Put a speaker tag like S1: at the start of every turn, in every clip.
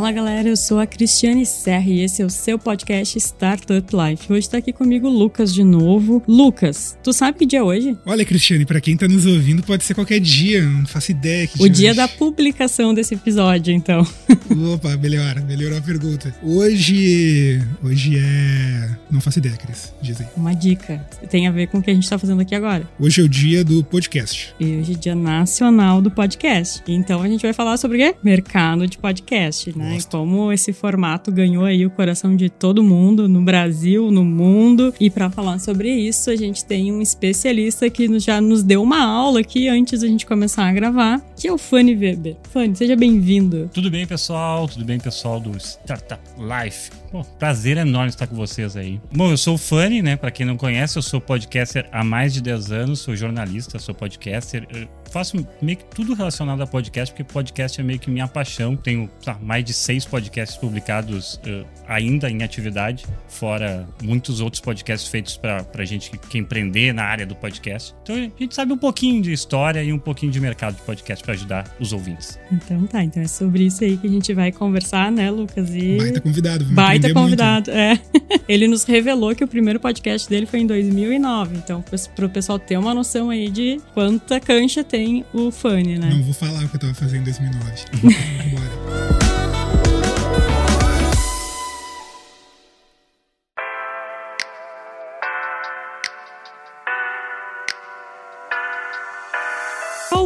S1: Fala galera, eu sou a Cristiane Serra e esse é o seu podcast Startup Life. Hoje tá aqui comigo o Lucas de novo. Lucas, tu sabe que dia é hoje?
S2: Olha, Cristiane, para quem tá nos ouvindo, pode ser qualquer dia, não faço ideia. Que
S1: o dia, dia da publicação desse episódio, então.
S2: Opa, melhor, melhorou a pergunta. Hoje. Hoje é. Não faço ideia, Cris. Diz aí.
S1: Uma dica. Tem a ver com o que a gente tá fazendo aqui agora.
S2: Hoje é o dia do podcast.
S1: E hoje é dia nacional do podcast. Então a gente vai falar sobre o quê? Mercado de podcast, né? Gosto. Como esse formato ganhou aí o coração de todo mundo, no Brasil, no mundo. E para falar sobre isso, a gente tem um especialista que já nos deu uma aula aqui antes da gente começar a gravar, que é o Fanny Weber. Fanny, seja bem-vindo.
S3: Tudo bem, pessoal? Tudo bem, pessoal do Startup Life? Bom, prazer enorme estar com vocês aí. Bom, eu sou o Fanny, né? Para quem não conhece, eu sou podcaster há mais de 10 anos, sou jornalista, sou podcaster. Eu faço meio que tudo relacionado a podcast, porque podcast é meio que minha paixão. Tenho tá, mais de seis podcasts publicados uh, ainda em atividade, fora muitos outros podcasts feitos para gente que quer empreender na área do podcast. Então a gente sabe um pouquinho de história e um pouquinho de mercado de podcast para ajudar os ouvintes.
S1: Então tá, então é sobre isso aí que a gente vai conversar, né, Lucas?
S2: E... Baita convidado.
S1: Baita convidado, muito. é. Ele nos revelou que o primeiro podcast dele foi em 2009, então para o pessoal ter uma noção aí de quanta cancha tem tem o Fanny, né?
S2: Não vou falar o que eu tava fazendo em 2009. Bora.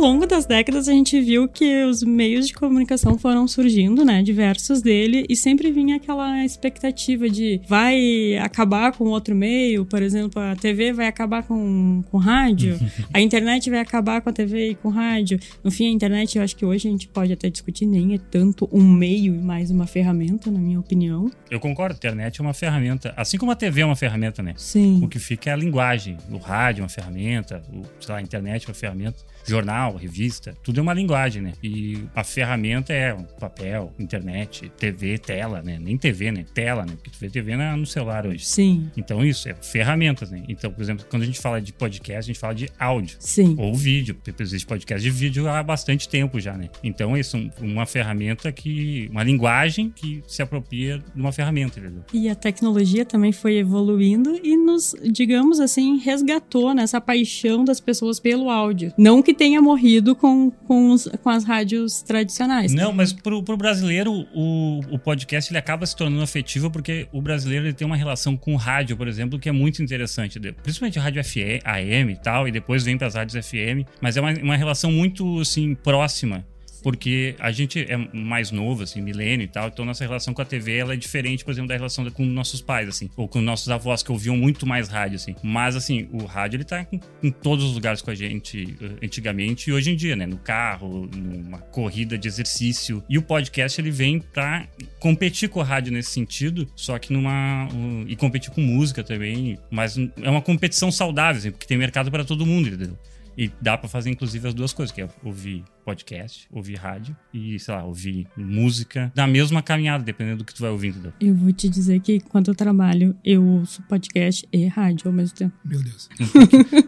S1: Longo das décadas a gente viu que os meios de comunicação foram surgindo, né, diversos dele, e sempre vinha aquela expectativa de vai acabar com outro meio, por exemplo, a TV vai acabar com, com rádio, a internet vai acabar com a TV e com rádio. No fim, a internet, eu acho que hoje a gente pode até discutir, nem é tanto um meio e mais uma ferramenta, na minha opinião.
S3: Eu concordo, a internet é uma ferramenta, assim como a TV é uma ferramenta, né?
S1: Sim.
S3: O que fica é a linguagem, o rádio é uma ferramenta, o, sei lá, a internet é uma ferramenta, jornal, revista, tudo é uma linguagem, né? E a ferramenta é papel, internet, TV, tela, né? Nem TV, né? Tela, né? Porque tu vê TV no celular hoje.
S1: Sim.
S3: Então isso é ferramentas, né? Então, por exemplo, quando a gente fala de podcast, a gente fala de áudio.
S1: Sim.
S3: Ou vídeo. Porque existe podcast de vídeo há bastante tempo já, né? Então isso é uma ferramenta que... Uma linguagem que se apropria de uma ferramenta, entendeu?
S1: E a tecnologia também foi evoluindo e nos, digamos assim, resgatou nessa paixão das pessoas pelo áudio. Não que tenha morrido com, com, os, com as rádios tradicionais.
S3: Não, mas pro, pro brasileiro, o, o podcast ele acaba se tornando afetivo porque o brasileiro ele tem uma relação com o rádio, por exemplo, que é muito interessante. Principalmente rádio FM, AM e tal, e depois vem para as rádios FM, mas é uma, uma relação muito, assim, próxima porque a gente é mais novo, assim, milênio e tal, então nossa relação com a TV ela é diferente, por exemplo, da relação com nossos pais, assim, ou com nossos avós que ouviam muito mais rádio, assim. Mas, assim, o rádio ele tá em, todos os lugares com a gente eh, antigamente e hoje em dia, né? No carro, numa corrida de exercício. E o podcast ele vem pra competir com o rádio nesse sentido, só que numa. Um, e competir com música também, mas é uma competição saudável, assim, porque tem mercado para todo mundo, entendeu? E dá para fazer, inclusive, as duas coisas, que é ouvir podcast, ouvir rádio e, sei lá, ouvir música na mesma caminhada, dependendo do que tu vai ouvindo.
S1: Eu vou te dizer que quando eu trabalho, eu ouço podcast e rádio ao mesmo tempo.
S2: Meu Deus.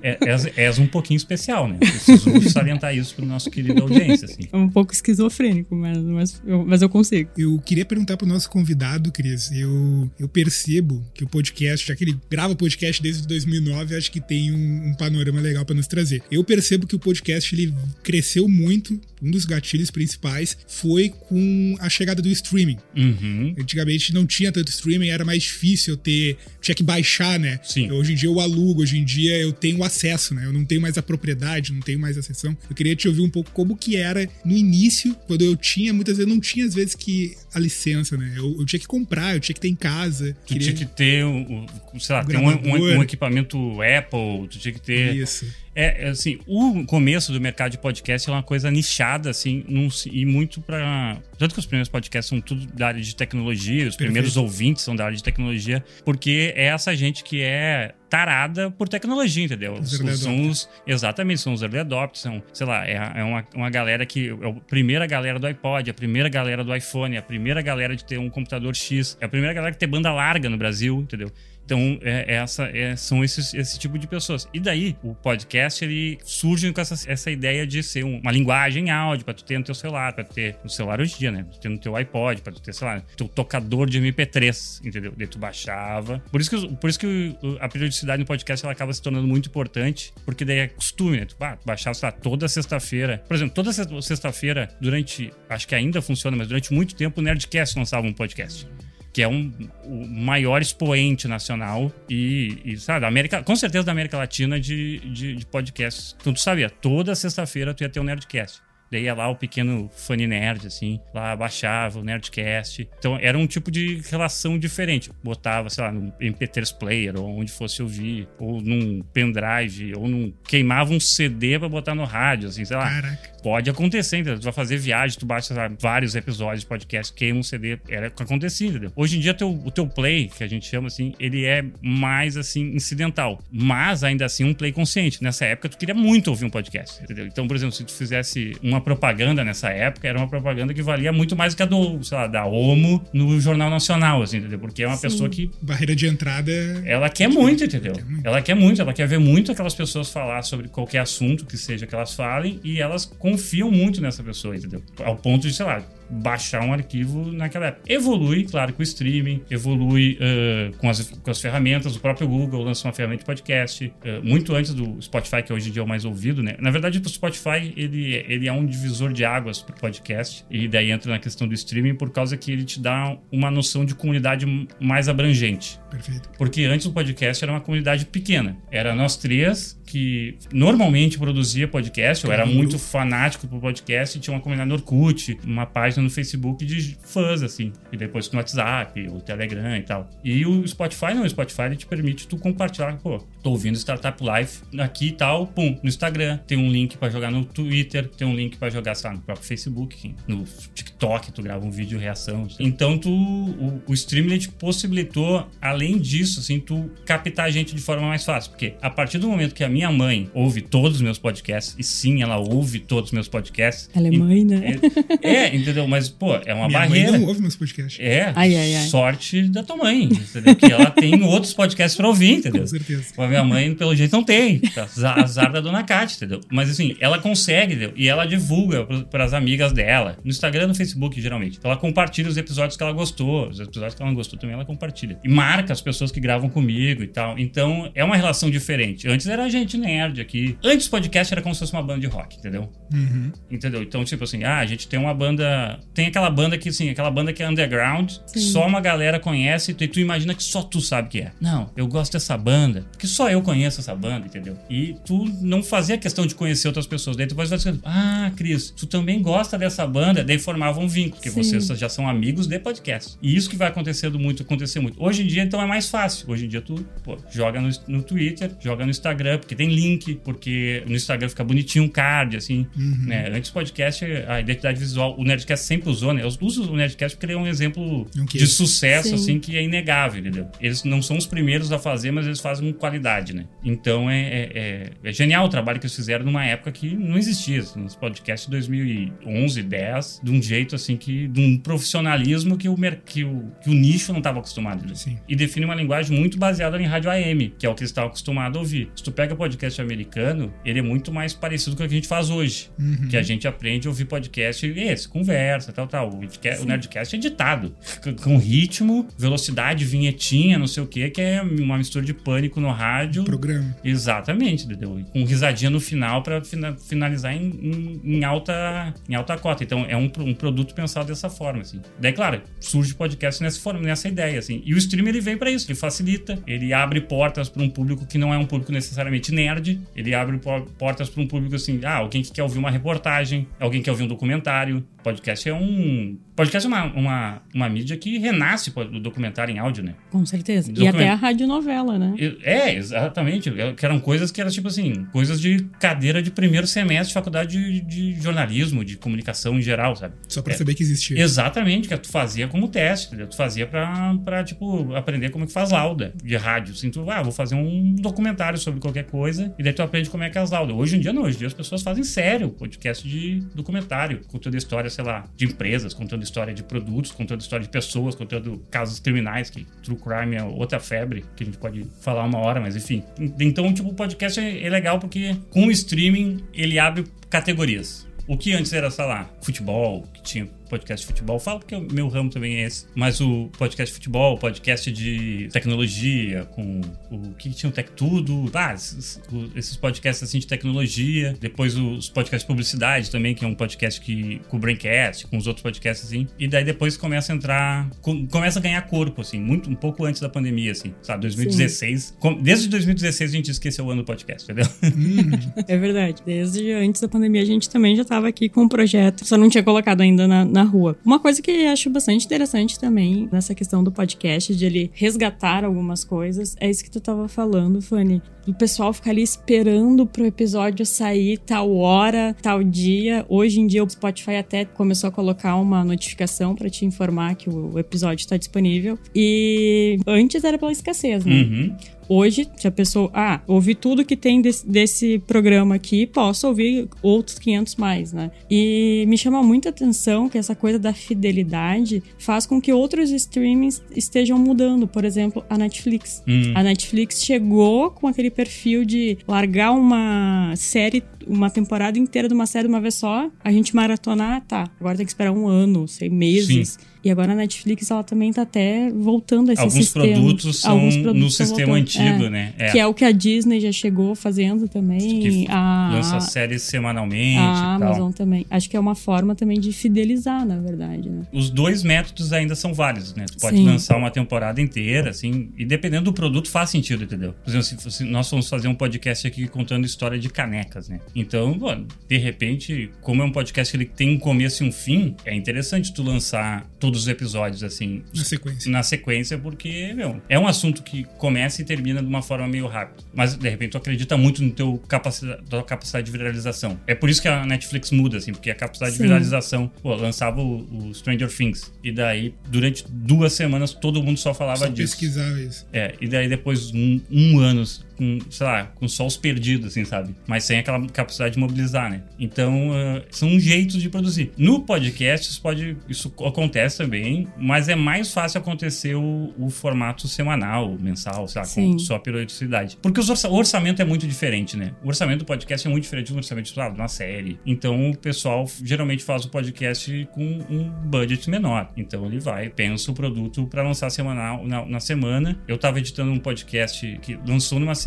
S3: é, és, és, um pouquinho especial, né? Preciso salientar isso pro nosso querido audiência, assim.
S1: É um pouco esquizofrênico, mas, mas, eu, mas eu consigo.
S2: Eu queria perguntar pro nosso convidado, Cris, eu, eu percebo que o podcast, já que ele grava podcast desde 2009, acho que tem um, um panorama legal para nos trazer. Eu percebo que o podcast, ele cresceu muito muito, um dos gatilhos principais foi com a chegada do streaming.
S3: Uhum.
S2: Antigamente não tinha tanto streaming, era mais difícil eu ter. Tinha que baixar, né?
S3: Sim.
S2: Hoje em dia eu alugo, hoje em dia eu tenho acesso, né? Eu não tenho mais a propriedade, não tenho mais a sessão. Eu queria te ouvir um pouco como que era no início, quando eu tinha, muitas vezes não tinha, às vezes, que a licença, né? Eu, eu tinha que comprar, eu tinha que ter em casa.
S3: Tu queria... tinha que ter, um, sei lá, um, ter um, um, equipamento Apple, tu tinha que ter.
S2: Isso.
S3: É, é, assim, o começo do mercado de podcast é uma coisa nichada, assim, num, e muito para Tanto que os primeiros podcasts são tudo da área de tecnologia, os Perfeito. primeiros ouvintes são da área de tecnologia, porque é essa gente que é tarada por tecnologia, entendeu?
S2: Os
S3: são os, exatamente, são os early adopters, são, sei lá, é, é uma, uma galera que é a primeira galera do iPod, a primeira galera do iPhone, a primeira galera de ter um computador X, é a primeira galera que tem banda larga no Brasil, entendeu? Então, é, é essa, é- são esses, esse tipo de pessoas. E daí, o podcast, ele surge com essa, essa ideia de ser um- uma linguagem áudio pra tu ter no teu celular, pra tu ter no celular hoje em dia, né? Pra tu ter no teu iPod, pra tu ter, sei lá, teu tocador de MP3, entendeu? Daí tu baixava. Por isso que, por isso que a periodicidade no podcast, ela acaba se tornando muito importante, porque daí é costume, né? Tu, bah, tu baixava, sei lá, toda sexta-feira. Por exemplo, toda se- sexta-feira, durante, acho que ainda funciona, mas durante muito tempo, o Nerdcast lançava um podcast que é um, o maior expoente nacional e, e, sabe, da América, com certeza da América Latina de, de, de podcasts. Então tu sabia, toda sexta-feira tu ia ter um Nerdcast. Daí ia lá o pequeno funny nerd, assim, lá baixava o Nerdcast. Então era um tipo de relação diferente. Botava, sei lá, num MP3 player, ou onde fosse ouvir, ou num pendrive, ou num. queimava um CD pra botar no rádio, assim, sei lá.
S2: Caraca.
S3: Pode acontecer, entendeu? Tu vai fazer viagem, tu baixa lá, vários episódios de podcast, queima um CD. Era o que acontecia, entendeu? Hoje em dia, teu, o teu play, que a gente chama assim, ele é mais, assim, incidental. Mas, ainda assim, um play consciente. Nessa época, tu queria muito ouvir um podcast, entendeu? Então, por exemplo, se tu fizesse uma propaganda nessa época, era uma propaganda que valia muito mais que a do, sei lá, da Omo no Jornal Nacional, assim, entendeu? Porque é uma
S1: Sim.
S3: pessoa que
S2: Barreira de entrada.
S3: ela quer muito, entendeu?
S2: Quer muito.
S3: Ela quer muito, ela quer ver muito aquelas pessoas falar sobre qualquer assunto que seja que elas falem e elas confiam muito nessa pessoa, entendeu? Ao ponto de, sei lá, baixar um arquivo naquela época. Evolui, claro, com o streaming, evolui ah, com, as, com as ferramentas. O próprio Google lança uma ferramenta de podcast ah, muito antes do Spotify, que hoje em dia é o mais ouvido, né? Na verdade, o Spotify ele, ele é um divisor de águas para podcast e daí entra na questão do streaming por causa que ele te dá uma noção de comunidade mais abrangente.
S2: Perfeito.
S3: Porque antes o podcast era uma comunidade pequena. Era nós três que normalmente produzia podcast. Eu era
S2: Uhum.
S3: muito fanático pro podcast e tinha uma comunidade no Orkut, uma página no Facebook de fãs, assim. E depois no WhatsApp, o Telegram e tal. E o Spotify não. O Spotify te permite tu compartilhar. Pô, tô ouvindo Startup Life aqui e tal. Pum, no Instagram. Tem um link pra jogar no Twitter. Tem um link pra jogar, sei lá, no próprio Facebook. No TikTok, tu grava um vídeo reação. Então, tu, o, o te possibilitou, além disso, assim, tu captar a gente de forma mais fácil. Porque a partir do momento que a minha mãe ouve todos os meus podcasts, e sim, ela ouve todos os meus podcasts.
S1: Ela é mãe, né?
S3: É, é, entendeu? Mas, pô, é uma
S2: Minha
S3: barreira.
S2: mãe não ouve meus podcasts.
S3: É,
S1: Ai, ai, ai.
S3: sorte da tua mãe, entendeu? Que ela tem outros podcasts pra ouvir, entendeu?
S2: Com certeza.
S3: A minha mãe, pelo jeito, não tem. Tá? Azar da dona Cátia, entendeu? Mas assim, ela consegue, entendeu? E ela divulga para as amigas dela. No Instagram e no Facebook, geralmente. Ela compartilha os episódios que ela gostou. Os episódios que ela não gostou também, ela compartilha. E marca as pessoas que gravam comigo e tal. Então, é uma relação diferente. Antes era gente nerd aqui. Antes o podcast era como se fosse uma banda de rock, entendeu?
S2: Uhum.
S3: Entendeu? Então, tipo assim, ah, a gente tem uma banda. Tem aquela banda que, assim, aquela banda que é underground, que
S1: Sim.
S3: só uma galera conhece, e tu, tu imagina que só tu sabe que é. Não, eu gosto dessa banda, porque só eu conheço essa banda, entendeu? E tu não fazia questão de conhecer outras pessoas. Daí tu vai dizer, ah, Cris, tu também gosta dessa banda, daí formava um vínculo, porque
S1: Sim.
S3: vocês já são amigos de podcast. E isso que vai acontecendo muito, acontecer muito. Hoje em dia, então, é mais fácil. Hoje em dia, tu pô, joga no, no Twitter, joga no Instagram, porque tem link, porque no Instagram fica bonitinho um card, assim.
S2: Uhum.
S3: Né? Antes o podcast, a identidade visual, o Nerdcast sempre usou, né? Eu uso o Nerdcast porque ele é um exemplo
S2: quê?
S3: de sucesso,
S1: Sim.
S3: assim, que é inegável, entendeu? Eles não são os primeiros a fazer, mas eles fazem com qualidade, né? Então é, é, é- é genial o trabalho que eles fizeram numa época que não existia, assim, nos podcasts de 2011, 10, de um jeito, assim, que de um profissionalismo que o, que o, que o nicho não estava acostumado. né?
S2: Sim.
S3: e define uma linguagem muito baseada em rádio AM, que é o que eles estavam acostumados a ouvir. Se tu pega podcast americano, ele é muito mais parecido com o que a gente faz hoje.
S2: Uhum.
S3: Que a gente aprende a ouvir podcast e esse, conversa, tal, tal. O, Nerdcast- o Nerdcast é editado. Com- ritmo, velocidade, vinhetinha, não sei o que, que é uma mistura de pânico no rádio.
S2: Programa.
S3: Exatamente, entendeu? Com risadinha no final pra fina- finalizar em, em- em alta, em alta cota. Então é um, um produto pensado dessa forma, assim. Daí, claro, surge podcast nessa forma, nessa ideia, assim. E o stream ele vem pra isso, ele facilita, ele abre portas pra um público que não é um público necessariamente nerd, ele abre po- portas pra um público assim, ah, alguém que quer ouvir uma reportagem, alguém que quer ouvir um documentário. podcast é um. Podcast é uma, uma, uma mídia que renasce do documentário em áudio, né?
S1: Com certeza. E até a radionovela, né?
S3: É, exatamente. Que eram coisas que eram, tipo assim, coisas de cadeira de primeiro semestre de faculdade de, de jornalismo, de comunicação em geral, sabe?
S2: Só pra
S3: é,
S2: saber que existia.
S3: Exatamente, que tu fazia como teste, entendeu? Tu fazia pra, pra, tipo, aprender como é que faz lauda de rádio. Assim, tu, ah, vou fazer um documentário sobre qualquer coisa, e daí tu aprende como é que é as laudas. Hoje em dia não, hoje em dia as pessoas fazem sério podcast de documentário, contando história, sei lá, de empresas, contando história de produtos, contando história de pessoas, contando casos criminais, que true crime é outra febre, que a gente pode falar uma hora, mas enfim. Então, tipo, o podcast é, é legal porque com o streaming ele abre categorias. O que antes era, sei lá, futebol, que tinha podcast de futebol. Falo porque o meu ramo também é esse. Mas o podcast de futebol, podcast de tecnologia, com o que tinha o Tech Tudo. Ah, esses, esses, podcasts assim de tecnologia. Depois os podcasts de publicidade também, que é um podcast que, com o Braincast, com os outros podcasts assim. E daí depois começa a entrar, começa a ganhar corpo, assim, muito, um pouco antes da pandemia, assim, sabe? 2016. Com, desde 2016 a gente esqueceu o ano do podcast, entendeu?
S1: Hum. é verdade. Desde antes da pandemia a gente também já estava aqui com um projeto, só não tinha colocado ainda na, na rua. Uma coisa que acho bastante interessante também nessa questão do podcast, de ele resgatar algumas coisas, é isso que tu tava falando, Fanny. O pessoal ficar ali esperando pro episódio sair tal hora, tal dia. Hoje em dia o Spotify até começou a colocar uma notificação para te informar que o episódio está disponível. E antes era pela escassez, né?
S3: Uhum.
S1: Hoje, se a pessoa, ah, ouvi tudo que tem desse, desse, programa aqui, posso ouvir outros 500 mais, né? E me chama muita atenção que essa coisa da fidelidade faz com que outros streamings estejam mudando. Por exemplo, a Netflix.
S3: Hum.
S1: A Netflix chegou com aquele perfil de largar uma série uma temporada inteira de uma série de uma vez só, a gente maratonar, tá, agora tem que esperar um ano, sei, meses. Sim. E agora a Netflix, ela também tá até voltando a esse
S3: Alguns
S1: sistema.
S3: Produtos são Alguns produtos no sistema voltando. antigo,
S1: é,
S3: né?
S1: É. Que é o que a Disney já chegou fazendo também.
S3: Que
S1: a,
S3: lança séries semanalmente
S1: A Amazon também. Acho que é uma forma também de fidelizar, na verdade, né?
S3: Os dois métodos ainda são válidos, né? Tu pode Sim. lançar uma temporada inteira, assim, e dependendo do produto faz sentido, entendeu? Por exemplo, se, nós vamos fazer um podcast aqui contando história de canecas, né? Então, mano, de repente, como é um podcast que ele tem um começo e um fim, é interessante tu lançar todos os episódios, assim.
S2: Na sequência.
S3: Na sequência, porque, meu, é um assunto que começa e termina de uma forma meio rápida. Mas, de repente, tu acredita muito no teu capacidade, tua capacidade de viralização. É por isso que a Netflix muda, assim, porque a capacidade Sim. de viralização, pô, lançava o, o, Stranger Things. E daí, durante duas semanas, todo mundo só falava
S2: só
S3: disso.
S2: pesquisava isso.
S3: É, e daí depois um, um ano com, sei lá, com só os perdidos, assim, sabe? Mas sem aquela capacidade de mobilizar, né? Então, uh, são jeitos de produzir. No podcast, isso, pode, isso acontece também, mas é mais fácil acontecer o, o formato semanal, mensal, sei lá, Sim. com sua periodicidade. Porque o orçamento é muito diferente, né? O orçamento do podcast é muito diferente do orçamento de uma série. Então, o pessoal geralmente faz o podcast com um budget menor. Então, ele vai, pensa o produto para lançar semanal na, na semana. Eu tava editando um podcast que lançou numa semana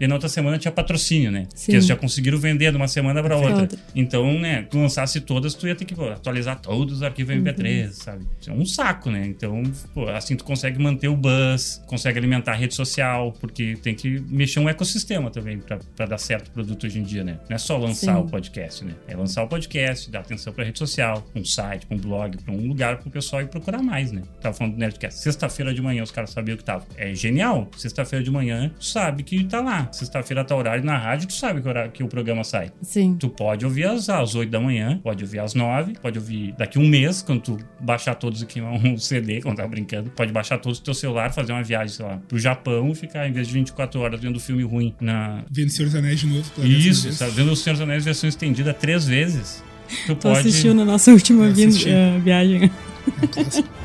S3: e na outra semana tinha patrocínio, né? Sim. Que eles já conseguiram vender de uma semana para outra. outra. Então, né, tu lançasse todas, tu ia ter que pô, atualizar todos os arquivos MP3, uhum. sabe? É um saco, né? Então, pô, assim tu consegue manter o buzz, consegue alimentar a rede social, porque tem que mexer um ecossistema também para dar certo o produto hoje em dia, né? Não é só lançar Sim. o podcast, né? É lançar o podcast, dar atenção para rede social, um site, um blog, para um lugar para o pessoal ir procurar mais, né? Tava falando do Nerdcast. Sexta-feira de manhã os caras sabiam que tava. É genial. Sexta-feira de manhã, tu sabe que tá lá. Sexta-feira tá horário na rádio, tu sabe que, horário, que o programa sai.
S1: Sim.
S3: Tu pode ouvir às, às 8 da manhã, pode ouvir às 9, pode ouvir daqui um mês, quando tu baixar todos aqui um CD, quando tá brincando. Pode baixar todos o teu celular, fazer uma viagem, sei lá, pro Japão e ficar, em vez de 24 horas vendo filme ruim na.
S2: Vendo Senhor dos Anéis de novo.
S3: Isso, tá vendo o Senhor dos Anéis versão estendida três vezes.
S1: Tu, tu pode... assistiu na nossa última uh, viagem. É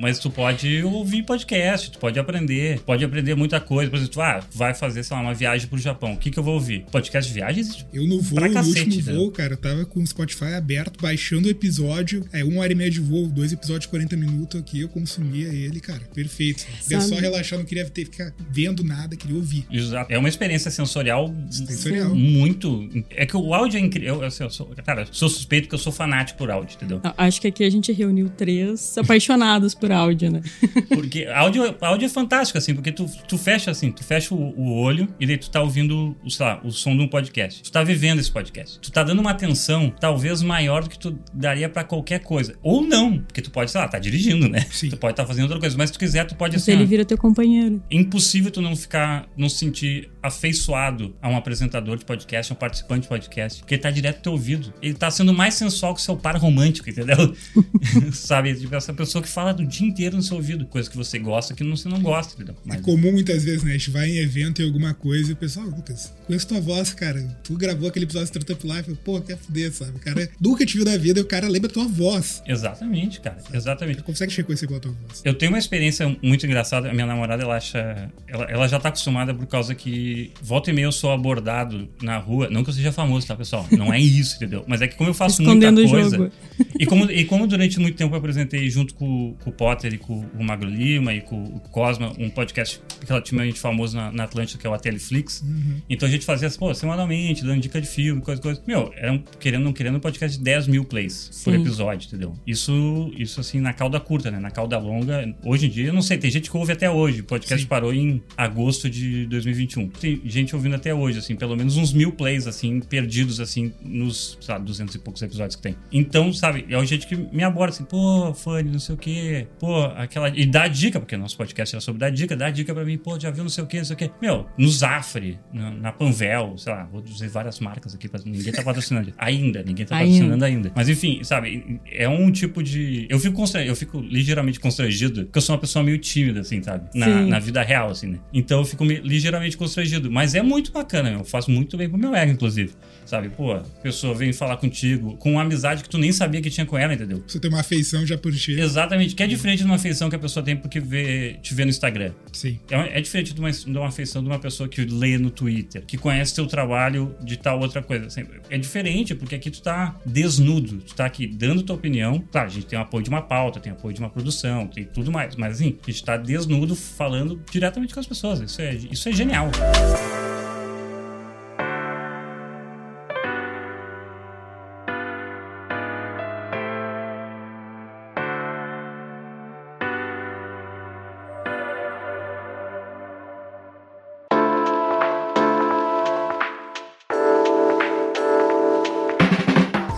S3: mas tu pode ouvir podcast, tu pode aprender, pode aprender muita coisa. Por exemplo, tu ah, vai fazer, sei lá, uma viagem pro Japão. O que, que eu vou ouvir? Podcast de viagens?
S2: Eu no voo, no cacete, último voo, cara, eu tava com o Spotify aberto, baixando o episódio. É, uma hora e meia de voo, dois episódios de 40 minutos aqui, eu consumia ele, cara, perfeito. Deu só relaxar, não queria ter ficar vendo nada, queria ouvir.
S3: Exato. É uma experiência sensorial,
S2: sensorial.
S3: muito. É que o áudio é incrível. Eu, assim, eu sou, cara, sou suspeito que eu sou fanático por áudio, entendeu?
S1: Acho que aqui a gente reuniu três apaixonados por por áudio, né?
S3: Porque áudio, áudio é fantástico, assim, porque tu, tu fecha assim, tu fecha o, o olho e daí tu tá ouvindo, sei lá, o som de um podcast. Tu tá vivendo esse podcast. Tu tá dando uma atenção talvez maior do que tu daria pra qualquer coisa. Ou não, porque tu pode, sei lá, tá dirigindo, né?
S2: Sim.
S3: Tu pode estar tá fazendo outra coisa, mas se tu quiser, tu pode
S1: Se
S3: assim.
S1: ele vira teu companheiro.
S3: é impossível tu não ficar, não se sentir afeiçoado a um apresentador de podcast, a um participante de podcast, porque ele tá direto no teu ouvido. Ele tá sendo mais sensual que o seu par romântico, entendeu? Sabe? Tipo, essa pessoa que fala do dia inteiro no seu ouvido, coisa que você gosta, que você não gosta, entendeu?
S2: É
S3: Mas,
S2: comum muitas vezes, né? A gente vai em evento e alguma coisa e o pessoal, Lucas, conheço tua voz, cara. Tu gravou aquele episódio de Startup Life, eu, pô, quer fuder, sabe? O cara nunca te viu na vida e o cara lembra tua voz.
S3: exatamente, cara. Exatamente.
S2: Ele consegue te reconhecer pela tua voz.
S3: Eu tenho uma experiência muito engraçada. A minha namorada, ela acha. Ela, ela já tá acostumada por causa que volta e meia eu sou abordado na rua. Não que eu seja famoso, tá, pessoal? Não é isso, entendeu? Mas é que como eu faço
S1: Escondendo
S3: muita coisa. E como, e como durante muito tempo eu apresentei junto com, com o Potter e com o Magro Lima e com o Cosma um podcast relativamente famoso na, na Atlântica, que é o Ateliflix. Então a gente fazia, pô, semanalmente, dando dica de filme, coisa, coisa. Meu, era um, querendo ou não querendo um podcast de 10 mil plays por
S1: Sim.
S3: episódio, entendeu? Isso, isso assim, na cauda curta, né? Na cauda longa. Hoje em dia, eu não sei, tem gente que ouve até hoje. O podcast
S2: Sim.
S3: parou em agosto de 2021. Tem gente ouvindo até hoje, assim, pelo menos uns mil plays, assim, perdidos, assim, nos, lá, 200 e poucos episódios que tem. Então, sabe, é o gente que me aborda, assim, pô, Fanny, não sei o quê, pô, aquela. E dá dica, porque nosso podcast era sobre dar dica, dá dica pra mim, pô, já viu não sei o quê, não sei o quê. Meu, no Zafre, na, na Panvel, sei lá, vou dizer várias marcas aqui, pra, ninguém tá patrocinando. Ainda, ninguém tá
S1: Ainda.
S3: patrocinando ainda. Mas enfim, sabe, é um tipo de. Eu fico constrangido, eu fico ligeiramente constrangido, porque eu sou uma pessoa meio tímida, assim, sabe? Na, na vida real, assim, né? Então eu fico me- ligeiramente constrangido. Mas é muito bacana, meu. Faz muito bem pro meu ego, inclusive. Sabe, pô, a pessoa vem falar contigo com uma amizade que tu nem sabia que tinha com ela, entendeu?
S2: Você tem uma afeição já por ti.
S3: Exatamente, que é diferente de uma afeição que a pessoa tem porque vê, te vê no Instagram.
S2: Sim.
S3: É, é diferente de uma, de uma afeição de uma pessoa que lê no Twitter, que conhece teu trabalho de tal outra coisa. Assim, é diferente, porque aqui tu tá desnudo, tu tá aqui dando tua opinião. Claro, a gente tem o apoio de uma pauta, tem apoio de uma produção, tem tudo mais. Mas assim, a gente tá desnudo falando diretamente com as pessoas. Isso é, isso é genial.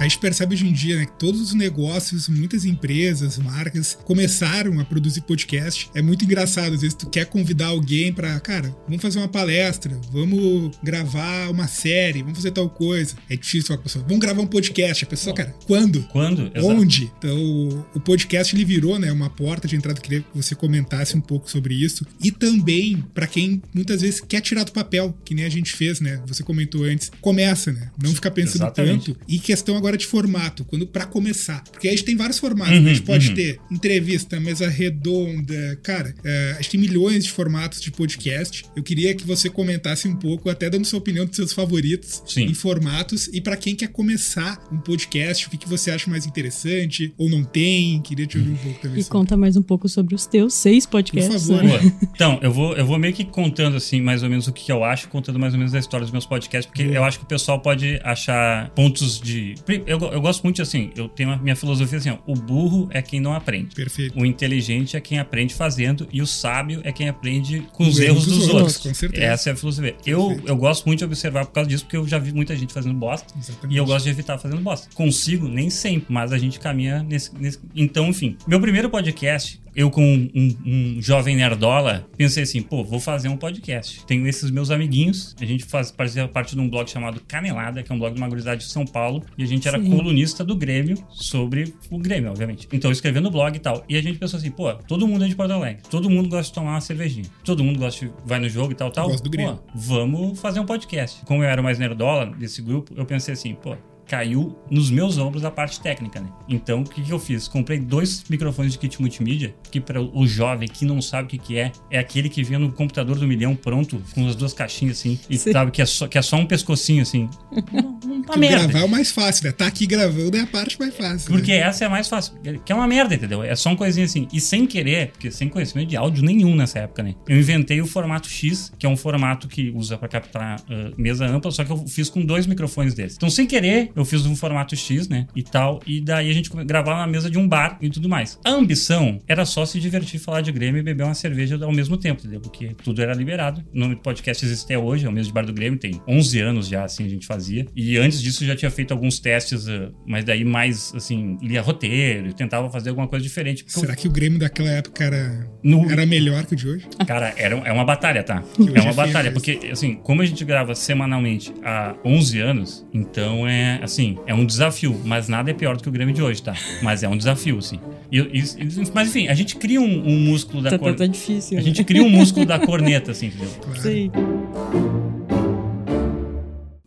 S2: A gente percebe hoje em dia né, que todos os negócios, muitas empresas, marcas começaram a produzir podcast. É muito engraçado. Às vezes tu quer convidar alguém pra, cara, vamos fazer uma palestra, vamos gravar uma série, vamos fazer tal coisa. É difícil falar com a pessoa, vamos gravar um podcast. A pessoa, cara, quando?
S3: Quando? Exato.
S2: Onde? Então, o- podcast ele virou, né, uma porta de entrada. Queria que você comentasse um pouco sobre isso. E também para quem muitas vezes quer tirar do papel, que nem a gente fez, né? Você comentou antes. Começa, né? Não ficar pensando
S3: Exatamente.
S2: tanto. E questão agora de formato, quando para começar. Porque a gente tem vários formatos.
S3: Uhum?
S2: A gente pode
S3: uhum.
S2: ter entrevista, mesa redonda. Cara, é, a gente tem milhões de formatos de podcast. Eu queria que você comentasse um pouco, até dando sua opinião dos seus favoritos
S3: Sim.
S2: em formatos. E para quem quer começar um podcast, o que, que você acha mais interessante? Ou não tem? Queria te ouvir um pouco também.
S1: E
S2: sobre.
S1: conta mais um pouco sobre os teus seis podcasts.
S2: Por favor.
S1: né?
S3: Boa. Então, eu vou, eu vou meio que contando, assim, mais ou menos o que eu acho, contando mais ou menos a história dos meus podcasts, porque
S2: Boa.
S3: eu acho que o pessoal pode achar pontos de. Eu, eu gosto muito, assim, eu tenho a minha filosofia assim, ó, o burro é quem não aprende.
S2: Perfeito.
S3: O inteligente é quem aprende fazendo e o sábio é quem aprende com os
S2: Os
S3: erros dos, outros.
S2: com certeza.
S3: Essa é a filosofia. Eu, eu gosto muito de observar por causa disso, porque eu já vi muita gente fazendo bosta.
S2: Exatamente.
S3: E eu gosto de evitar fazendo bosta. Consigo, nem sempre, mas a gente caminha nesse. nesse- Então, enfim. Meu primeiro podcast, eu com um, um- jovem nerdola, pensei assim, pô, vou fazer um podcast. Tenho esses meus amiguinhos, a gente faz, fazia parte de um blog chamado Canelada, que é um blog de uma gurizada de São Paulo, e a gente era
S1: Sim.
S3: colunista do Grêmio sobre o Grêmio, obviamente. Então, eu escrevendo no blog e tal. E a gente pensou assim, pô, todo mundo é de Porto Alegre, todo mundo gosta de tomar uma cervejinha, todo mundo gosta de vai no jogo e tal, tal.
S2: Gosto do Grêmio.
S3: Pô, vamos fazer um podcast. Como eu era mais nerdola desse grupo, eu pensei assim, pô, caiu nos meus ombros a parte técnica, né? Então, o que, que eu fiz? Comprei dois microfones de kit multimídia, que para o jovem que não sabe o que, que é, é aquele que vinha no computador do milhão pronto, com as duas caixinhas assim, e
S1: Sim.
S3: sabe que é, só, que é só um pescocinho assim. um Uma merda.
S2: Gravar é o mais fácil, né? Tá aqui gravando é a parte mais fácil.
S3: Porque
S2: né?
S3: essa é a mais fácil. Que é uma merda, entendeu? É só uma coisinha assim. E sem querer, porque sem conhecimento de áudio nenhum nessa época, né? Eu inventei o formato X, que é um formato que usa pra captar uh, mesa ampla, só que eu fiz com dois microfones desses. Então, sem querer, eu fiz um formato X, né? E tal. E daí a gente gravava na mesa de um bar e tudo mais. A ambição era só se divertir, falar de Grêmio e beber uma cerveja ao mesmo tempo, entendeu? Porque tudo era liberado. O nome do podcast existe até hoje, é o mesmo de Bar do Grêmio, tem 11 anos já, assim, a gente fazia. E antes disso já tinha feito alguns testes, uh, mas daí mais, assim, lia roteiro e tentava fazer alguma coisa diferente.
S2: Será que o Grêmio daquela época era,
S3: No-
S2: era melhor que o de hoje?
S3: Cara, era, é uma batalha, tá? É uma
S2: é
S3: batalha, porque, assim, como a gente grava semanalmente há 11 anos, então é, assim, é um desafio, mas nada é pior do que o Grêmio de hoje, tá? Mas é um desafio, assim. E, e- mas, enfim, a gente cria um, um músculo da
S1: Tá, tá,
S3: corneta.
S1: tá difícil.
S3: A gente cria um músculo da corneta, assim, entendeu?
S1: Sim.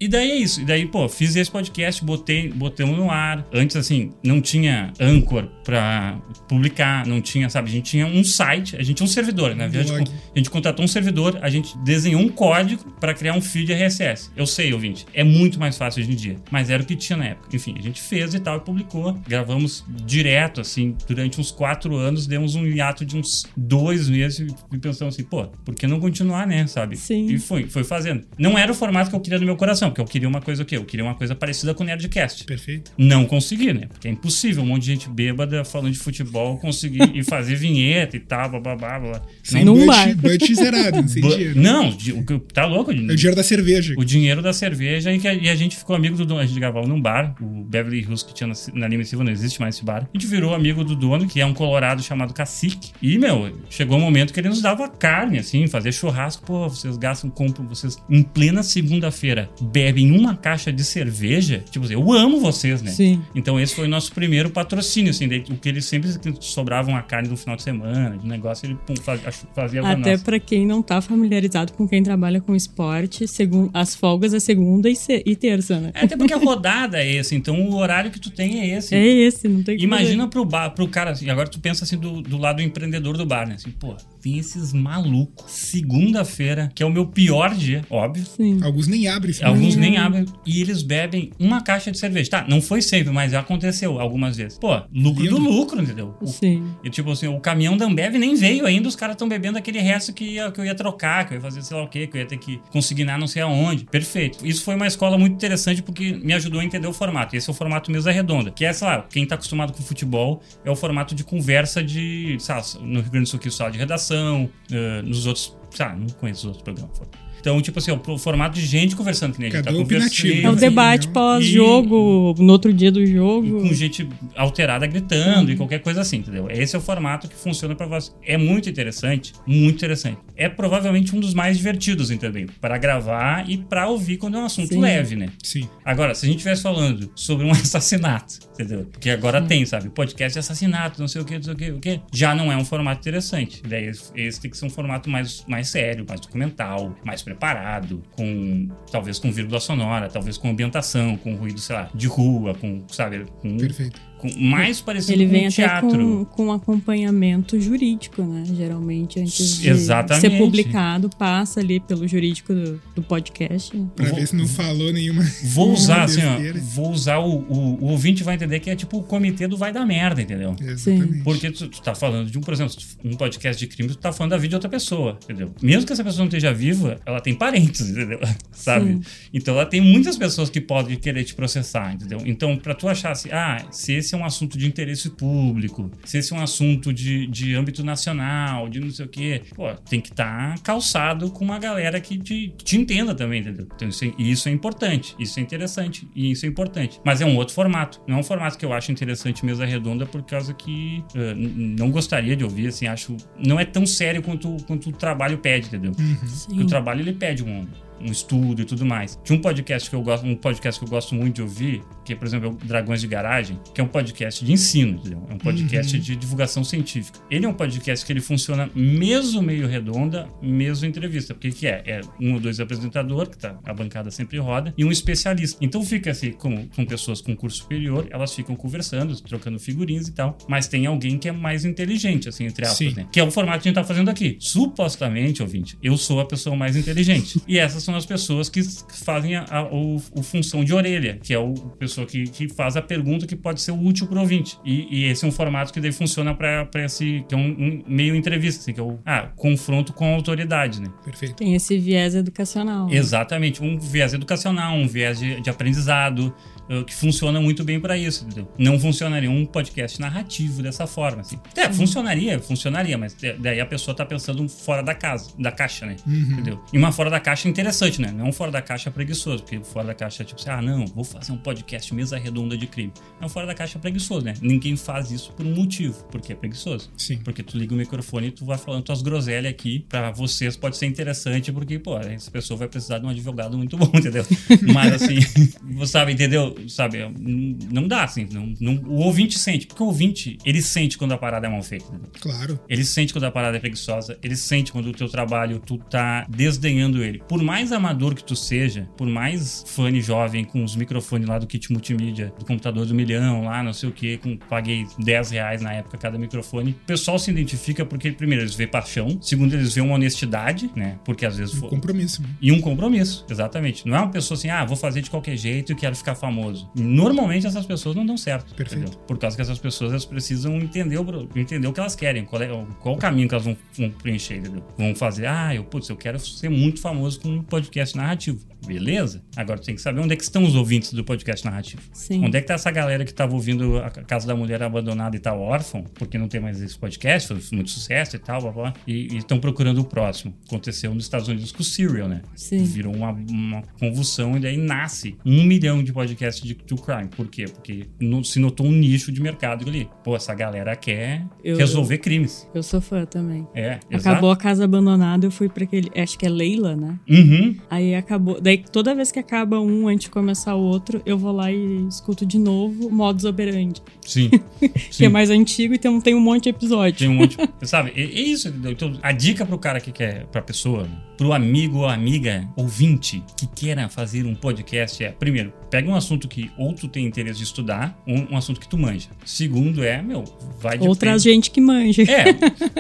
S3: E daí é isso. E daí, pô, fiz esse podcast, botei, botamos no ar. Antes, assim, não tinha Anchor pra publicar, não tinha, sabe? A gente tinha um site, a gente tinha um servidor, né? A gente, a gente contratou um servidor, a gente desenhou um código pra criar um feed RSS. Eu sei, ouvinte, é muito mais fácil hoje em dia, mas era o que tinha na época. Enfim, a gente fez e tal, e publicou. Gravamos direto, assim, durante uns quatro anos, demos um hiato de uns dois meses e pensamos assim, pô, por que não continuar, né? Sabe?
S1: Sim.
S3: E foi, foi fazendo. Não era o formato que eu queria no meu coração, porque eu queria uma coisa o quê? Eu queria uma coisa parecida com o Nerdcast.
S2: Perfeito.
S3: Não consegui, né? Porque é impossível um monte de gente bêbada falando de futebol conseguir e fazer vinheta e tal, blá blá blá.
S2: Sem budget,
S1: bar.
S2: budget zerado, sem dinheiro.
S3: Não, o tá louco?
S2: É o dinheiro da cerveja.
S3: O dinheiro da cerveja e, que a, e a gente ficou amigo do dono. A gente gravava num bar, o Beverly Hills que tinha na, na Lima Silva, não existe mais esse bar. A gente virou amigo do dono, que é um colorado chamado Cacique. E, meu, chegou um momento que ele nos dava carne, assim, fazer churrasco. Pô, vocês gastam, compram, vocês em plena segunda-feira bebem uma caixa de cerveja. Tipo assim, eu amo vocês, né?
S1: Sim.
S3: Então esse foi o nosso primeiro patrocínio, assim, o que ele sempre sobrava uma carne no final de semana, de negócio, ele pum, fazia, fazia pra
S1: Até pra quem não tá familiarizado com quem trabalha com esporte, segun, as folgas é segunda e, se- e terça, né?
S3: É, até porque a rodada é esse, então o horário que tu tem é esse.
S1: É esse, não tem como
S3: Imagina pro, bar, pro cara, assim, agora tu pensa assim do, do lado empreendedor do bar, né? Assim, pô, tem esses malucos, segunda-feira, que é o meu pior dia, óbvio.
S1: Sim.
S2: Alguns nem abrem.
S3: Alguns nem abrem e eles bebem uma caixa de cerveja. Tá, não foi sempre, mas já aconteceu algumas vezes. Pô, lucro
S2: Lindo.
S3: do lucro, entendeu? O-
S1: Sim.
S3: E tipo assim, o caminhão da Ambev nem veio ainda, os caras estão bebendo aquele resto que, ia- que eu ia trocar, que eu ia fazer sei lá o quê, que eu ia ter que consignar não sei aonde. Perfeito. Isso foi uma escola muito interessante porque me ajudou a entender o formato. Esse é o formato mesa redonda, que é, sei lá, quem tá acostumado com futebol é o formato de conversa de, sei lá, no Rio Grande do Sul aqui, sala de redação, eh, nos outros, lá, não conheço os outros programas. Então, tipo assim, o formato de gente conversando que nem a gente tá
S2: um opinativo,
S3: conversando.
S1: É o debate
S2: não.
S1: pós-jogo, no outro dia do
S3: E
S1: jogo.
S3: com gente alterada gritando e qualquer coisa assim, entendeu? Esse é o formato que funciona pra você. É muito interessante, muito interessante. É provavelmente um dos mais divertidos, entendeu? Para gravar e para ouvir quando é um assunto
S1: Sim.
S3: leve, né?
S2: Sim.
S3: Agora, se a gente estivesse falando sobre um assassinato, entendeu? Porque agora tem, sabe? Podcast de assassinato, não sei o que, não sei o que, o que. Já não é um formato interessante. Daí esse, esse tem que ser um formato mais, mais sério, mais documental, mais preparado, com talvez com vírgula sonora, talvez com ambientação, com ruído, sei lá, de rua, com, sabe, com,
S2: Perfeito.
S3: Com mais parecido
S1: Ele
S3: com
S1: vem
S3: um
S1: até
S3: teatro.
S1: com, com acompanhamento jurídico, né? Geralmente, antes de
S3: Exatamente.
S1: ser publicado, passa ali pelo jurídico do, do podcast. né?
S2: Pra
S3: Vou-
S2: ver se não falou nenhuma.
S3: Vou usar, assim, ó. Vou usar o, o, o ouvinte vai entender que é tipo o comitê do vai dar merda, entendeu?
S2: Exatamente.
S3: Porque tu, tu tá falando de um, por exemplo, um podcast de crime, tu tá falando da vida de outra pessoa, entendeu? Mesmo que essa pessoa não esteja viva, ela tem parentes, entendeu? Sabe?
S1: Sim.
S3: Então ela tem muitas pessoas que podem querer te processar, entendeu? Então, pra tu achar assim, ah, se esse é um assunto de interesse público, se esse é um assunto de, de âmbito nacional, de não sei o quê, pô, tem que estar calçado com uma galera que te, que te entenda também, entendeu? Então, isso é, e isso é importante, isso é interessante, e isso é importante. Mas é um outro formato. Não é um formato que eu acho interessante mesa redonda por causa que n- não gostaria de ouvir, assim, acho. Não é tão sério quanto, quanto o trabalho pede, entendeu?
S1: Sim.
S3: o trabalho ele pede um, um estudo e tudo mais. Tinha um podcast que eu gosto, um podcast que eu gosto muito de ouvir, que é, por exemplo, é o Dragões de Garagem, que é um podcast de ensino, entendeu? É um podcast de divulgação científica. Ele é um podcast que ele funciona mesmo meio redonda, mesmo entrevista. Porque o que é? É um ou dois apresentadores, que tá, a bancada sempre roda, e um especialista. Então fica assim, com, com pessoas com curso superior, elas ficam conversando, trocando figurinhas e tal, mas tem alguém que é mais inteligente, assim, entre aspas,
S2: Sim.
S3: né? Que é o formato que a gente tá fazendo aqui. Supostamente, ouvinte, eu sou a pessoa mais inteligente. E essas são as pessoas que fazem a, a o, o função de orelha, que é o a pessoa que, que faz a pergunta que pode ser útil para o ouvinte. E, e, esse é um formato que daí funciona para esse, que é um, um, meio entrevista, assim, que é o ah, confronto com a autoridade, né?
S2: Perfeito.
S1: Tem esse viés educacional.
S3: Exatamente, um viés educacional, um viés de, de aprendizado, que funciona muito bem para isso, entendeu? Não funcionaria um podcast narrativo dessa forma, assim. É, funcionaria, funcionaria, mas daí a pessoa tá pensando fora da casa, da caixa, né?
S2: Uhum.
S3: Entendeu? E uma fora da caixa interessante, né? Não fora da caixa preguiçoso, porque fora da caixa é tipo assim, ah, não, vou fazer um podcast mesa redonda de crime. É um fora da caixa preguiçoso, né? Ninguém faz isso por um motivo, porque é preguiçoso.
S2: Sim.
S3: Porque tu liga o microfone e tu vai falando tuas groselhas aqui, para vocês pode ser interessante, porque, pô, essa pessoa vai precisar de um advogado muito bom, entendeu? Mas assim, você sabe, entendeu? Sabe, não dá, assim. Não, não, o ouvinte sente. Porque o ouvinte, ele sente quando a parada é mal feita.
S2: Claro.
S3: Ele sente quando a parada é preguiçosa. Ele sente quando o teu trabalho, tu tá desdenhando ele. Por mais amador que tu seja, por mais fã jovem com os microfones lá do kit multimídia, do computador do milhão, lá, não sei o que, com, paguei 10 reais na época cada microfone. O pessoal se identifica porque, primeiro, eles vê paixão. Segundo, eles vê uma honestidade, né? Porque às vezes...
S2: Um compromisso. Né?
S3: E um compromisso, exatamente. Não é uma pessoa assim, ah, vou fazer de qualquer jeito e quero ficar famoso normalmente essas pessoas não dão certo.
S2: Perfeito.
S3: Entendeu? Por causa que essas pessoas elas precisam entender o, entender o que elas querem, qual, é, qual o caminho que elas vão, vão preencher, entendeu? Vão fazer, ah, eu, putz, eu quero ser muito famoso com um podcast narrativo. Beleza? Agora tem que saber onde é que estão os ouvintes do podcast narrativo.
S1: Sim.
S3: Onde é que tá essa galera que estava ouvindo a Casa da Mulher Abandonada e tal, órfão, porque não tem mais esse podcast, foi muito sucesso e tal, blá, blá, e estão procurando o próximo. Aconteceu nos Estados Unidos com o Serial, né?
S1: Sim.
S3: Virou uma, uma convulsão e daí nasce um milhão de podcasts de true crime. Por quê? Porque no, se notou um nicho de mercado ali. Pô, essa galera quer
S1: Eu-
S3: resolver crimes.
S1: Eu sou fã também.
S3: É,
S1: Acabou a casa abandonada, eu fui pra aquele. Acho que é Leila, né?
S3: exato. Uhum.
S1: Aí acabou. Daí toda vez que acaba um antes de começar o outro, eu vou lá e escuto de novo Modus Operandi.
S3: Sim.
S1: Que é mais antigo e tem, tem um monte de episódio.
S3: Tem um monte. sabe? É, é isso. Então, a dica pro cara que quer, pra pessoa, pro amigo ou amiga ouvinte que queira fazer um podcast é, primeiro, pega um assunto que ou tu tem interesse de estudar, um, um assunto que tu manja. Segundo é, meu, vai de
S1: Ou traz gente que manja.
S3: É,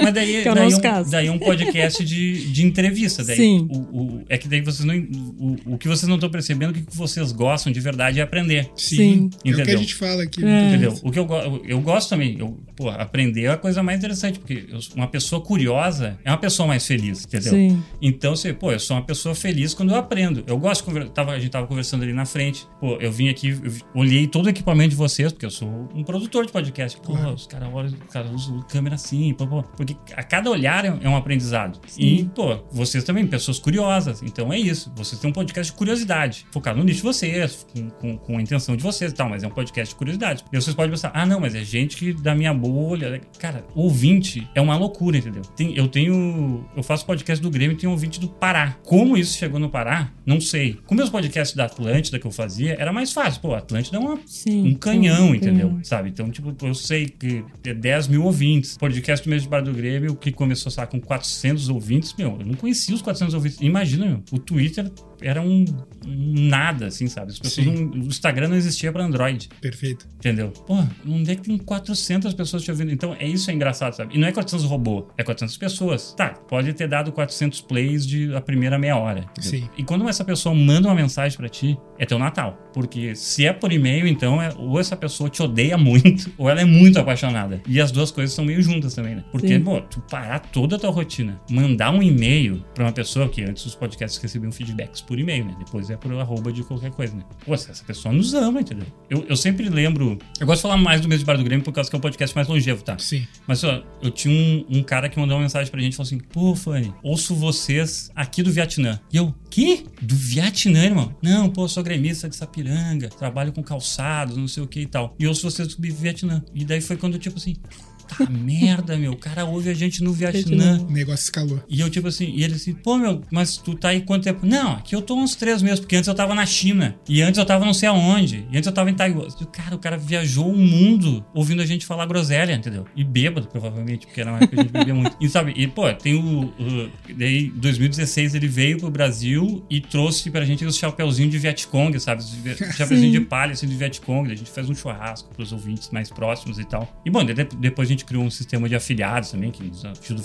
S3: mas daí,
S1: é
S3: daí,
S1: nosso
S3: um, daí é um podcast de, de entrevista. Daí
S1: Sim.
S3: O, o- é que daí vocês não. O, o que vocês não estão percebendo, o que vocês gostam de verdade é aprender.
S2: Sim.
S1: Sim.
S2: É o que a
S3: Entendeu?
S2: gente fala aqui.
S1: É.
S3: Entendeu? O que eu, eu, gosto também. Eu, pô, aprender é a coisa mais interessante, porque eu- uma pessoa curiosa é uma pessoa mais feliz, entendeu?
S1: Sim.
S3: Então, você, pô, eu sou uma pessoa feliz quando eu aprendo. Eu gosto de conversar. Tava, a gente tava conversando ali na frente. Pô, eu vim aqui, eu olhei todo o equipamento de vocês, porque eu sou um produtor de podcast. Pô,
S2: Claro.
S3: os caras olham, os caras usam câmera assim, pô, pô. Porque a cada olhar é é um aprendizado.
S1: Sim.
S3: E, pô, vocês também, pessoas curiosas. Então é isso. Vocês têm um podcast de curiosidade, focado no nicho de vocês, com, com, com a intenção de vocês e tal, mas é um podcast de curiosidade. E vocês podem pensar, ah, não, mas é gente que da minha bolha. Cara, ouvinte é uma loucura, entendeu? Tem- eu tenho. Eu faço podcast do Grêmio e tenho ouvinte do Pará. Como isso chegou no Pará? Não sei. Com meus podcasts da Atlântida que eu fazia, era mais fácil. Pô, Atlântida é uma
S1: Sim.
S3: um canhão,
S1: Um
S3: entendeu?
S1: canhão.
S3: Sabe? Então, tipo, eu sei que é 10 mil ouvintes. Podcast do de Bar do Grêmio, que começou, sabe, com 400 ouvintes. Meu, eu não conhecia os 400 ouvintes. Imagina, meu, o Twitter era um, nada, assim, sabe? As pessoas não- o Instagram não existia pra Android,
S2: Perfeito.
S3: entendeu? Pô, onde é que tem 400 pessoas te ouvindo? Então, é isso é engraçado, sabe? E não é 400 robô, é 400 pessoas. Tá, pode ter dado 400 plays de a primeira meia hora. entendeu?
S2: Sim.
S3: E quando essa pessoa manda uma mensagem pra ti, é teu Natal. Porque se é por e-mail, então, é, ou essa pessoa te odeia muito, ou ela é muito apaixonada. E as duas coisas são meio juntas também, né? Porque,
S1: Sim.
S3: pô, tu parar toda a tua rotina, mandar um e-mail pra uma pessoa, que antes os podcasts recebiam feedbacks por e-mail, né? Depois é por arroba de qualquer coisa, né? Pô, essa pessoa nos ama, entendeu? Eu, eu sempre lembro. Eu gosto de falar mais do mês de Bar do Grêmio por causa que é um podcast mais longevo, tá?
S2: Sim.
S3: Mas ó, eu tinha um, um cara que mandou uma mensagem pra gente e falou assim: Pô, Fanny, ouço vocês aqui do Vietnã. E eu, que? Do Vietnã, irmão? Não, pô, sou gremista de Sapiranga, trabalho com calçados, não sei o que e tal. E ouço vocês do Vietnã. E daí foi quando, tipo assim, tá merda, meu, o cara ouve a gente no Vietnã.
S2: O negócio escalou.
S3: E eu, tipo assim, e ele assim, pô, meu, mas tu tá aí quanto tempo? Não, aqui eu tô uns três meses, porque antes eu tava na China. E antes eu tava não sei aonde. E antes eu tava em Taiwan. Cara, o cara viajou o mundo ouvindo a gente falar groselha, entendeu? E bêbado, provavelmente, porque era uma época que a gente bebia muito. E sabe, e pô, tem o. o daí, 2016 ele veio pro Brasil e trouxe pra gente os chapeuzinhos de Vietcong, sabe? Os vi- chapeuzinho
S1: Sim.
S3: de palha, assim, de Vietcong. A gente fez um churrasco pros ouvintes mais próximos e tal. E bom, de- depois a gente criou um sistema de afiliados também, que ajuda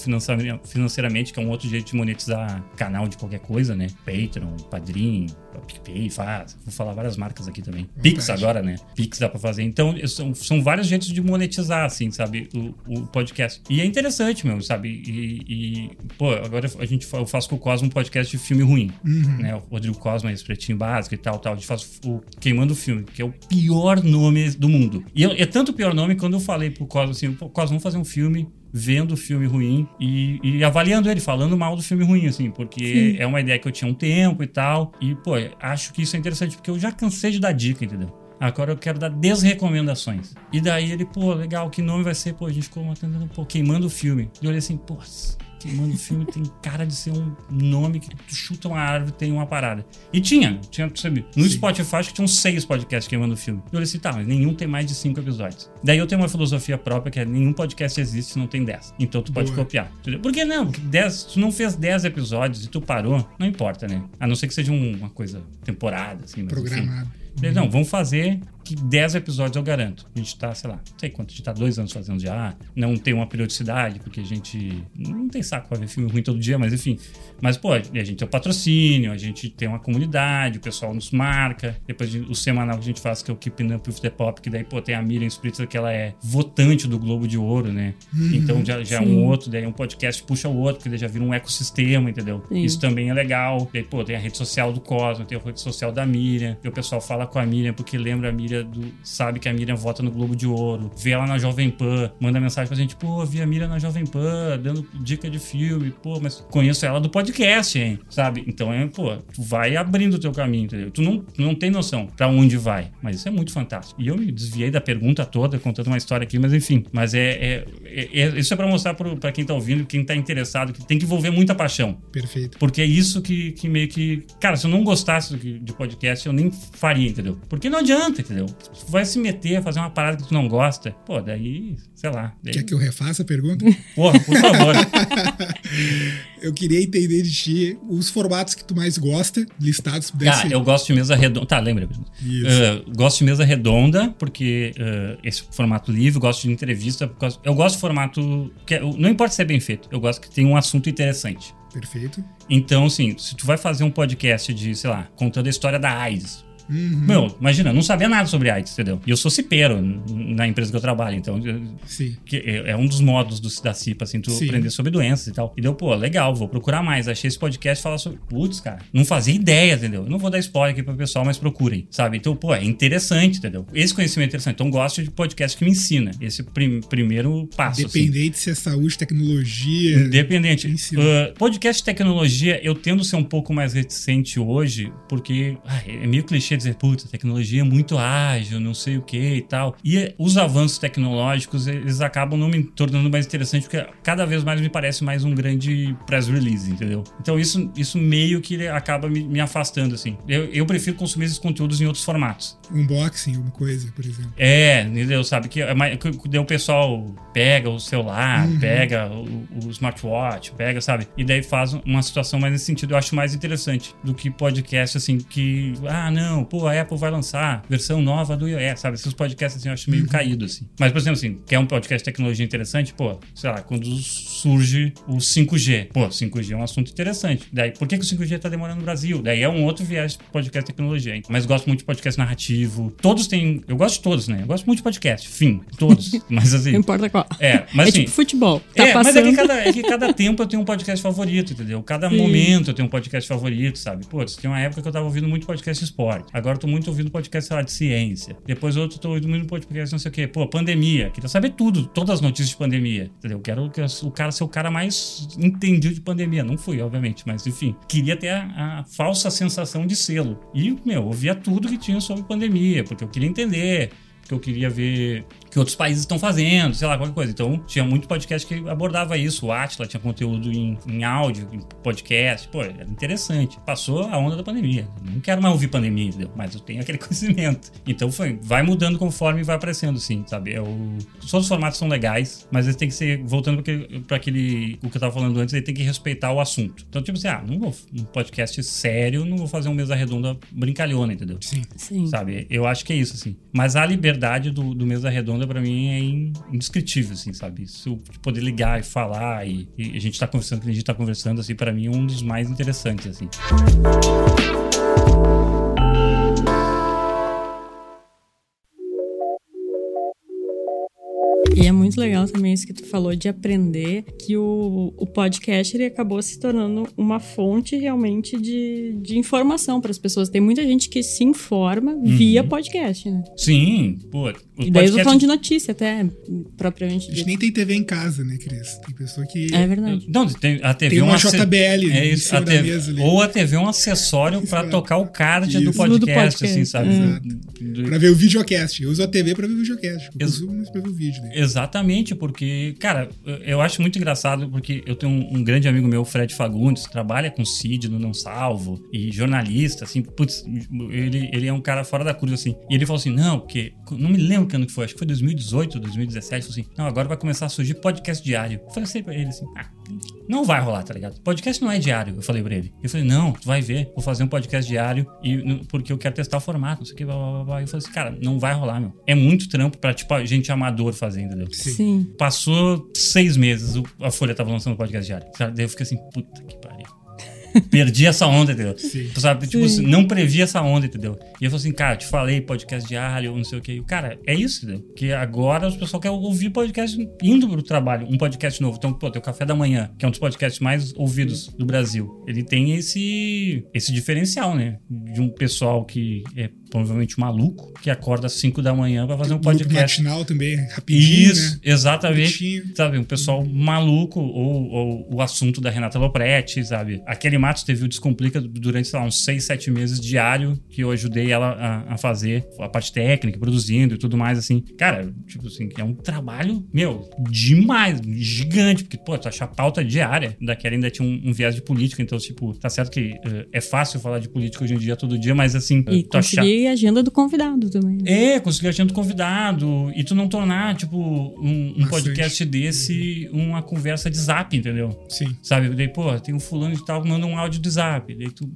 S3: financeiramente, que é um outro jeito de monetizar canal de qualquer coisa, né? Patreon, Padrim, PicPay, faz. Vou falar várias marcas aqui também. Pix agora, né? Pix dá pra fazer. Então, são, são vários jeitos de monetizar, assim, sabe? O, o podcast. E é interessante, meu, sabe? E, e, pô, agora a gente, eu faço com o Cosmo um podcast de filme ruim, uhum. né? O Rodrigo Cosmo, esse pretinho básico e tal, tal. A gente faz o Queimando o Filme, que é o pior nome do mundo. E é, é tanto o pior nome quando eu falei pro Cosmo assim, Cosmo, vamos fazer um filme vendo o filme ruim e, e, avaliando ele, falando mal do filme ruim, assim, porque Sim. é uma ideia que eu tinha um tempo e tal. E, pô, acho que isso é interessante, porque eu já cansei de dar dica, entendeu? Agora eu quero dar desrecomendações. E daí ele, pô, legal, que nome vai ser? Pô, a gente ficou matando, pô, queimando o filme. E eu olhei assim, pô, Queimando o filme tem cara de ser um nome que tu chuta uma árvore tem uma parada. E tinha, tinha percebido. No Sim. Spotify acho que tinham seis podcasts queimando o filme. Eu olhei assim, tá, mas nenhum tem mais de cinco episódios. Daí eu tenho uma filosofia própria que é nenhum podcast existe se não tem dez. Então tu pode Boa. copiar. Entendeu? Por que não? Porque dez, tu não fez dez episódios e tu parou, não importa, né? A não ser que seja uma coisa temporada, assim. Mas,
S2: Programado.
S3: Enfim. Não, vamos fazer que 10 episódios eu garanto. A gente tá, sei lá, não sei quanto, a gente tá dois anos fazendo já, não tem uma periodicidade, porque a gente não tem saco pra ver filme ruim todo dia, mas enfim. Mas, pô, a gente tem o patrocínio, a gente tem uma comunidade, o pessoal nos marca. Depois o semanal que a gente faz, que é o Keeping Up with the Pop, que daí, pô, tem a Miriam Spritzer, que ela é votante do Globo de Ouro, né? Uhum, então já, já é um outro, daí um podcast puxa o outro, porque daí já vira um ecossistema, entendeu? Sim. Isso também é legal. Daí, pô, tem a rede social do Cosmo, tem a rede social da Miriam, e o pessoal fala com a Miriam, porque lembra a Miriam do. Sabe que a Miriam vota no Globo de Ouro, vê ela na Jovem Pan, manda mensagem pra gente, pô, vi a Miriam na Jovem Pan, dando dica de filme, pô, mas conheço ela do podcast, hein? Sabe? Então, é, pô, tu vai abrindo o teu caminho, entendeu? Tu não, tu não tem noção pra onde vai. Mas isso é muito fantástico. E eu me desviei da pergunta toda, contando uma história aqui, mas enfim. Mas é, é, é, é isso é pra mostrar pro, pra quem tá ouvindo, quem tá interessado, que tem que envolver muita paixão.
S2: Perfeito.
S3: Porque é isso que, que meio que. Cara, se eu não gostasse de podcast, eu nem faria, entendeu? Porque não adianta, entendeu? Tu vai se meter a fazer uma parada que tu não gosta, pô, daí, sei lá. Daí...
S2: Quer que eu refaça a pergunta?
S3: Porra, por favor.
S2: eu queria entender de ti os formatos que tu mais gosta, listados.
S3: Ah, eu gosto de mesa redonda. Tá, lembra? Uh, gosto de mesa redonda, porque uh, esse formato livre, gosto de entrevista. Eu gosto de formato. Que, é, não importa se é bem feito, eu gosto que tem um assunto interessante.
S2: Perfeito.
S3: Então, assim, se tu vai fazer um podcast de, sei lá, contando a história da AIDS, Uhum. Meu, imagina, não sabia nada sobre AIDS, entendeu? E eu sou cipeiro na empresa que eu trabalho, então. Sim. Que é, é um dos modos do, da CIPA, assim, tu Sim. aprender sobre doenças e tal. E deu, pô, legal, vou procurar mais. Achei esse podcast falar sobre. Putz, cara, não fazia ideia, entendeu? Eu não vou dar spoiler aqui pro pessoal, mas procurem, sabe? Então, pô, é interessante, entendeu? Esse conhecimento é interessante. Então, gosto de podcast que me ensina. Esse prim, primeiro passo.
S2: Assim. Independente assim. se é saúde, tecnologia.
S3: Independente. Uh, podcast de tecnologia, eu tendo ser um pouco mais reticente hoje, porque ah, é meio clichê dizer, puta, a tecnologia é muito ágil, não sei o que e tal. E os avanços tecnológicos, eles acabam não me tornando mais interessante, porque cada vez mais me parece mais um grande press release, entendeu? Então isso, isso meio que acaba me, me afastando, assim. Eu, eu prefiro consumir esses conteúdos em outros formatos.
S2: Unboxing, alguma coisa, por exemplo.
S3: É, entendeu? Sabe que, é que o pessoal pega o celular, uhum. pega o, o, smartwatch, pega, sabe? E daí faz uma situação mais nesse sentido. Eu acho mais interessante do que podcast, assim, que, ah, não, pô, a Apple vai lançar versão nova do iOS, sabe? Esses podcasts assim eu acho meio uhum. caído, assim. Mas, por exemplo, assim, quer um podcast de tecnologia interessante? Pô, sei lá, quando surge o 5G. Pô, 5G é um assunto interessante. Daí, por que, que o 5G tá demorando no Brasil? Daí é um outro viés de podcast de tecnologia, hein? Mas gosto muito de podcast narrativo. Todos têm. Eu gosto de todos, né? Eu gosto muito de podcast. Fim. Todos. Mas assim.
S1: Não importa qual.
S3: É, mas
S1: é
S3: assim.
S1: Tipo futebol. Tá
S3: é,
S1: passando.
S3: mas é que, cada, é que cada tempo eu tenho um podcast favorito, entendeu? Cada Sim. momento eu tenho um podcast favorito, sabe? Pô, tem uma época que eu tava ouvindo muito podcast esporte. Agora eu tô muito ouvindo podcast sei lá, de ciência. Depois outro tô ouvindo podcast, não sei o quê. Pô, pandemia. Queria saber tudo, todas as notícias de pandemia. Entendeu? Quero que o cara ser o cara mais entendido de pandemia. Não fui, obviamente, mas enfim. Queria ter a, a falsa sensação de selo. E, meu, ouvia tudo que tinha sobre pandemia, porque eu queria entender que eu queria ver que outros países estão fazendo, sei lá, qualquer coisa. Então, tinha muito podcast que abordava isso. O Atila tinha conteúdo em, em áudio, em podcast. Pô, era interessante. Passou a onda da pandemia. Não quero mais ouvir pandemia, entendeu? Mas eu tenho aquele conhecimento. Então, foi, vai mudando conforme vai aparecendo, sim, sabe? É o, todos os formatos são legais, mas eles têm que ser, voltando para aquele, o que eu tava falando antes, ele tem que respeitar o assunto. Então, tipo assim, ah, não vou, um podcast sério, não vou fazer uma mesa redonda brincalhona, entendeu?
S2: Sim.
S1: sim.
S3: Sabe? Eu acho que é isso, assim. Mas a liberdade do, do mesa redonda onda pra mim é in- indescritível, assim, sabe? Isso de poder ligar e falar e, e a gente tá conversando, a gente tá conversando, assim, pra mim é um dos mais interessantes, assim.
S1: Legal também isso que tu falou de aprender que o, o podcast ele acabou se tornando uma fonte realmente de, de informação para as pessoas. Tem muita gente que se informa via podcast, né?
S3: Sim, pô.
S1: E daí eu tô
S3: podcast-
S1: falando de notícia até, propriamente
S2: A gente
S1: dito.
S2: nem tem TV em casa, né, Cris? Tem pessoa que
S1: É verdade.
S3: Não, tem, a TV
S2: tem
S3: é
S2: uma
S3: ace-
S2: JBL
S3: É
S2: em
S3: isso,
S2: cima
S3: a
S2: da
S3: TV,
S2: mesa ali.
S3: ou a TV é um acessório pra
S2: Exato.
S3: tocar o card do
S2: Isso.
S3: podcast,
S1: Do podcast,
S3: assim, sabe?
S2: exato.
S3: Do-
S2: Pra ver o videocast. Eu uso a TV pra ver o videocast. Eu
S3: Ex-
S2: consumo, mas pra ver o vídeo. Né?
S3: Exatamente, porque, cara, eu- acho muito engraçado porque eu tenho um, um grande amigo meu, Fred Fagundes, trabalha com CID no Não Salvo e jornalista, assim, putz, ele, ele é um cara fora da curva, assim. E ele falou assim: não, porque, não me lembro que ano que foi, acho que foi 2018, 2017, falou assim: não, agora vai começar a surgir podcast diário. Eu falei assim pra ele assim: ah, não vai rolar, tá ligado? Podcast não é diário, eu falei pra ele. Eu falei: não, tu vai ver, vou fazer um podcast diário e, porque eu quero testar o formato, não sei o que, blá, blá, blá. Eu falei assim: cara, não vai rolar, meu. É muito trampo pra, tipo, a gente amador fazer, entendeu?
S2: Sim.
S1: Sim.
S3: Passou seis meses, a Folha tava lançando o podcast diário. Daí eu fiquei assim, puta que pariu. Perdi essa onda, entendeu?
S2: Sim.
S3: Tu Sabe? Tipo,
S1: Sim.
S3: assim, não previ essa onda, entendeu? E eu falei assim, cara, te falei podcast diário, não sei o que. Cara, é isso, entendeu? Que agora os pessoal querem ouvir podcast indo pro trabalho, um podcast novo. Então, pô, tem o Café da Manhã, que é um dos podcasts mais ouvidos do Brasil. Ele tem esse, esse diferencial, né? De um pessoal que é provavelmente maluco, que acorda às 5 da manhã pra fazer um podcast.
S2: matinal também, rapidinho,
S3: Isso,
S2: né?
S3: exatamente.
S2: Bonitinho.
S3: Sabe, um pessoal maluco, ou, ou o assunto da Renata Lopretti, sabe? Aquele Matos teve o Descomplica durante, sei lá, uns 6, 7 meses diário, que eu ajudei ela a, a fazer a parte técnica, produzindo e tudo mais, assim. Cara, tipo assim, é um trabalho, meu, demais, gigante, porque, pô, tu achar pauta diária, daquela ainda tinha um, um viés de política, então, tipo, tá certo que eh, é fácil falar de política hoje em dia, todo dia, mas assim,
S1: E
S3: tu achar...
S1: conseguir a agenda do convidado também. né?
S3: É, conseguir agenda convidado e tu não tornar, tipo, um, um podcast desse uma conversa de zap, entendeu?
S2: Sim.
S3: Sabe? Daí, pô, tem um fulano de tal, manda um áudio de zap. Daí tu,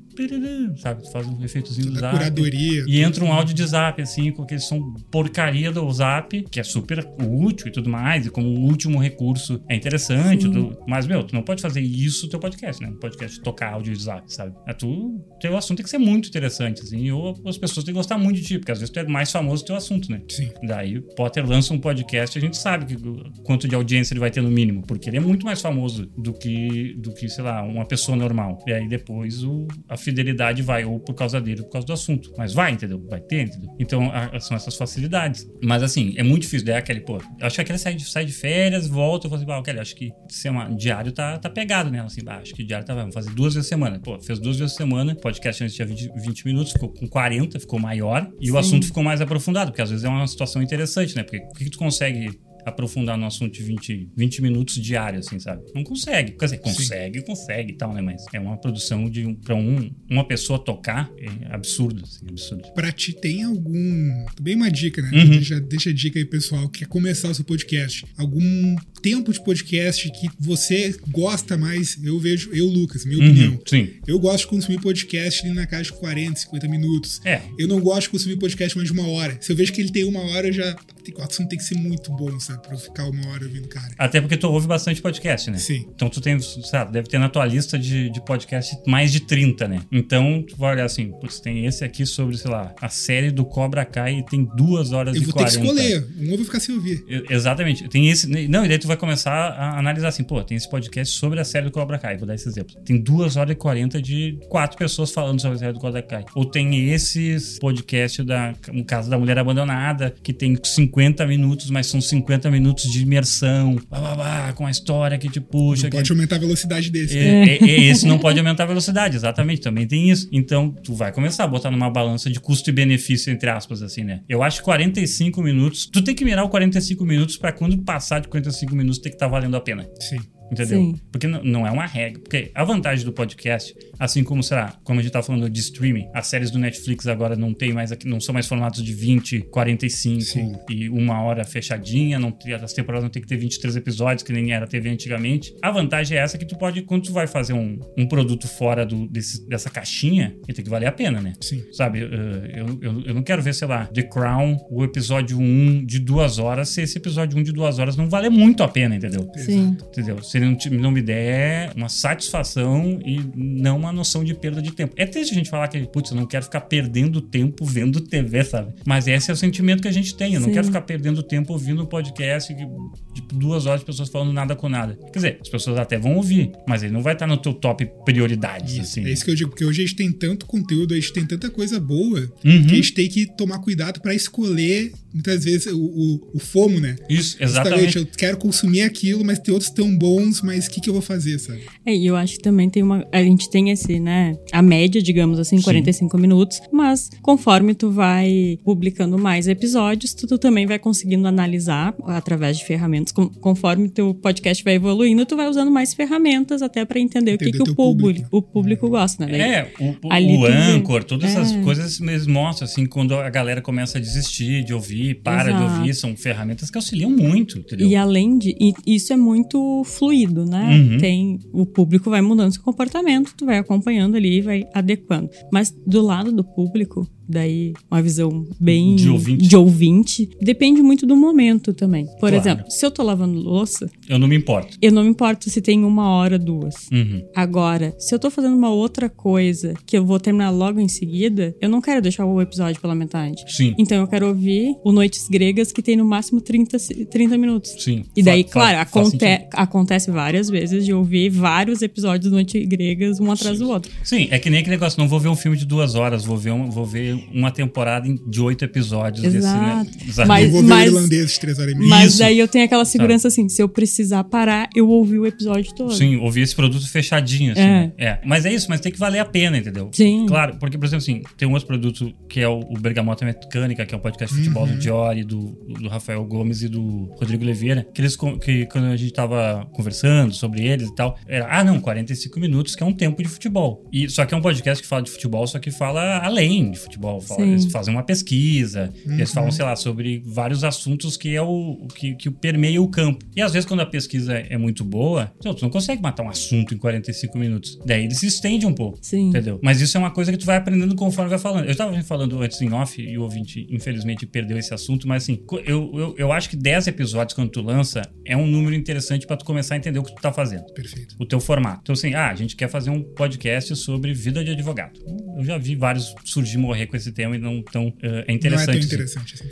S3: sabe? Tu faz um efeitozinho do
S2: Da
S3: zap.
S2: curadoria.
S3: E entra um áudio de zap, assim, com aquele som porcaria do zap, que é super útil e tudo mais, e como um último recurso é interessante. tu- mas, meu, tu não pode fazer isso no teu podcast, né? Um podcast tocar áudio de zap, sabe? É tu, teu assunto tem que ser muito interessante, assim, ou as pessoas têm que gostar muito de ti, porque às vezes tu é mais famoso do teu assunto, né?
S2: Sim.
S3: Daí Potter lança um podcast, a gente sabe que, quanto de audiência ele vai ter no mínimo, porque ele é muito mais famoso do que, do que sei lá, uma pessoa normal. E aí depois o, a fidelidade vai, ou por causa dele, ou por causa do assunto. Mas vai, entendeu? Vai ter, entendeu? Então a- são essas facilidades. Mas assim, é muito difícil. Daí aquele, pô, acho que aquele sai de, sai de férias, volta, eu falo assim, ah, Kelly, acho que semana, diário tá, tá pegado nela, assim, bah, acho que diário tá, vamos fazer duas vezes a semana. Pô, fez duas vezes a semana, podcast antes tinha 20, 20 minutos, ficou com 40, ficou maior, e o
S1: Sim.
S3: assunto ficou mais aprofundado, porque às vezes é uma situação interessante, né? Porque o que, que tu consegue aprofundar no assunto de 20, 20 minutos diário, assim, sabe? Não consegue. Quer dizer, consegue, consegue e tal, né? Mas é uma produção de um, pra um, uma pessoa tocar é absurdo, assim, absurdo.
S2: Pra ti tem algum. Bem uma dica, né?
S3: Uhum.
S2: Deixa, deixa a dica aí, pessoal, que quer começar o seu podcast. Algum tempo de podcast que você gosta mais? Eu vejo, eu, Lucas, minha opinião.
S3: Uhum, sim.
S2: Eu gosto de consumir podcast ali na casa de 40, 50 minutos.
S3: É.
S2: Eu não gosto de consumir podcast mais de uma hora. Se eu vejo que ele tem uma hora, eu já. O assunto tem que ser muito bom, sabe? Pra eu ficar uma hora ouvindo cara.
S3: Até porque tu ouve bastante podcast, né?
S2: Sim.
S3: Então tu tem, sabe, deve ter na tua lista de, de podcast mais de 30, né? Então tu vai olhar assim, putz, tem esse aqui sobre, sei lá, a série do Cobra Kai e tem duas horas
S2: Eu
S3: e
S2: vou ter
S3: 40.
S2: que escolher. Um eu vou ficar sem ouvir.
S3: E- Exatamente. Tem esse. Não, e daí tu vai começar a analisar assim, pô, tem esse podcast sobre a série do Cobra Kai. Vou dar esse exemplo. Tem duas horas e 40 de quatro pessoas falando sobre a série do Cobra Kai. Ou tem esses podcast da. No caso da Mulher Abandonada, que tem 50 minutos, mas são 50 minutos de imersão, blá, blá, blá, com a história que te puxa.
S2: Não
S3: que-
S2: pode aumentar a velocidade desse.
S3: é, é, é, esse não pode aumentar a velocidade, exatamente, também tem isso. Então, tu vai começar a botar numa balança de custo e benefício, entre aspas, assim, né? Eu acho que 45 minutos, tu tem que mirar o 45 minutos pra quando passar de 45 minutos ter que estar valendo a pena.
S2: Sim.
S3: Entendeu?
S1: Sim.
S3: Porque não é uma regra. Porque a vantagem do podcast, assim como, será, como a gente tá falando de streaming, as séries do Netflix agora não tem mais aqui, não são mais formatos de 20, 45
S2: Sim.
S3: e uma hora fechadinha, não, as temporadas não tem que ter 23 episódios, que nem era a TV antigamente. A vantagem é essa que tu pode, quando tu vai fazer um, um produto fora do, desse- dessa caixinha, ele tem que valer a pena, né?
S2: Sim.
S3: Sabe, eh, eu, eu, eu não quero ver, sei lá, The Crown, o episódio 1 de duas horas, se esse episódio 1 de duas horas não vale muito a pena, entendeu?
S1: Sim.
S3: Entendeu? Se ele não, te- não me der uma satisfação e não uma noção de perda de tempo. É triste a gente falar que, putz, eu não quero ficar perdendo tempo vendo TV, sabe? Mas esse é o sentimento que a gente tem. Eu não
S1: Sim.
S3: quero ficar perdendo tempo ouvindo um podcast que, de duas horas de pessoas falando nada com nada. Quer dizer, as pessoas até vão ouvir, mas ele não vai estar no teu top prioridades, assim.
S2: É isso que eu digo, porque hoje a gente tem tanto conteúdo, a gente tem tanta coisa boa,
S3: Uhum.
S2: que a gente tem que tomar cuidado pra escolher, muitas vezes, o, o, o FOMO, né?
S3: Isso,
S2: Justamente,
S3: exatamente.
S2: eu quero consumir aquilo, mas tem outros tão bons, mas o que, que eu vou fazer, sabe?
S1: É, e eu acho que também tem uma. A gente tem esse, né? A média, digamos assim,
S3: Sim.
S1: 45 minutos. Mas conforme tu vai publicando mais episódios, tu, tu também vai conseguindo analisar através de ferramentas. Com- conforme teu podcast vai evoluindo, tu vai usando mais ferramentas até pra entender, o que,
S2: Entender
S1: que o público,
S2: público.
S1: o público gosta, né? Daí-
S3: É, o,
S1: Ali
S3: o
S1: tu vê.
S3: Anchor, todas essas
S1: É.
S3: coisas eles mostram, assim, quando a galera começa a desistir de ouvir, para
S1: Exato.
S3: de ouvir, são ferramentas que auxiliam muito, entendeu?
S1: E além de. E isso é muito fluido, né?
S3: Uhum.
S1: Tem. O público vai mudando seu comportamento, tu vai acompanhando ali e vai adequando. Mas do lado do público, daí uma visão bem.
S3: De ouvinte.
S1: de ouvinte, depende muito do momento também. Por
S3: Claro.
S1: exemplo, se eu tô lavando louça,
S3: Eu não me importo.
S1: eu não me importo se tem uma hora, duas.
S3: Uhum.
S1: Agora, se eu tô fazendo uma outra coisa que eu vou terminar logo em seguida, eu não quero deixar o episódio pela metade.
S3: Sim,
S1: Então eu quero ouvir o Noites Gregas, que tem no máximo 30, se- 30 minutos.
S3: sim.
S1: E daí,
S3: Fa-
S1: claro, aconte-
S3: sentido.
S1: acontece várias vezes de ouvir vários episódios do Noites Gregas, um atrás do outro.
S3: Sim, é que nem aquele negócio, não vou ver um filme de duas horas, vou ver, um- vou ver uma temporada em- de oito episódios
S1: Exato.
S3: desse, né? Exato.
S1: Mas-
S2: eu vou ver o irlandês três horas e meia.
S1: Mas
S3: Isso.
S1: daí eu tenho aquela segurança assim, se eu precisar parar, eu ouvi o episódio todo.
S3: Sim, ouvir esse produto fechadinho, assim.
S1: É.
S3: né? É. Mas é isso, mas tem que valer a pena, entendeu?
S1: Sim.
S3: Claro, porque, por exemplo, assim, tem um outro produto que é o, o Bergamota Mecânica, que é um podcast de futebol do Diori, do, do Rafael Gomes e do Rodrigo Oliveira, que eles, que quando a gente tava conversando sobre eles e tal, era, ah, não, 45 minutos, que é um tempo de futebol. E, só que é um podcast que fala de futebol, só que fala além de futebol. Fala- eles fazem uma pesquisa, eles falam, sei lá, sobre vários assuntos que é o que, que permeia o campo. E às vezes, quando a pesquisa é muito boa, tu não consegue matar um assunto em 45 minutos. Daí ele se estende um pouco.
S1: Sim.
S3: Entendeu? Mas isso é uma coisa que tu vai aprendendo conforme vai falando. Eu estava falando antes em off e o ouvinte, infelizmente, perdeu esse assunto, mas assim, eu, eu, eu acho que 10 episódios quando tu lança é um número interessante pra tu começar a entender o que tu tá fazendo.
S2: Perfeito.
S3: O teu formato. Então, assim, ah, a gente quer fazer um podcast sobre vida de advogado. Eu já vi vários surgir e morrer com esse tema e não tão. eh, é
S2: Não é
S3: interessante.
S2: tão
S3: assim.
S2: interessante assim.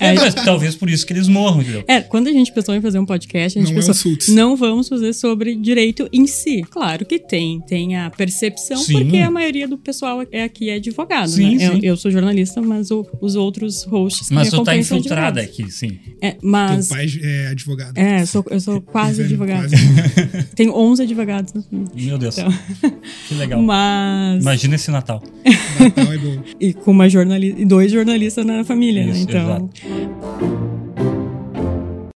S1: É, é,
S3: É, mas talvez por isso que eles morram, entendeu?
S1: é, quando a gente pensou em fazer um podcast, a gente
S2: Não é
S1: pensou,
S2: um
S1: não vamos fazer sobre direito em si. Claro que tem, tem a percepção,
S3: Sim.
S1: porque a maioria do pessoal é aqui é advogado,
S3: Sim,
S1: né? Eu,
S3: sim.
S1: eu sou jornalista, mas o- os outros hosts
S3: Mas tu tá infiltrada aqui, sim.
S1: É,
S2: Teu
S1: mas...
S2: pai é advogado.
S1: É, eu sou, eu sou Quase advogado.
S2: Advogado.
S1: Tenho 11 advogados na família.
S3: Meu Deus.
S1: Então.
S3: Que legal.
S1: Mas...
S3: Imagina esse Natal.
S2: Natal é bom.
S1: E com uma jornalista... E dois jornalistas na família, né?
S3: Isso,
S1: Então...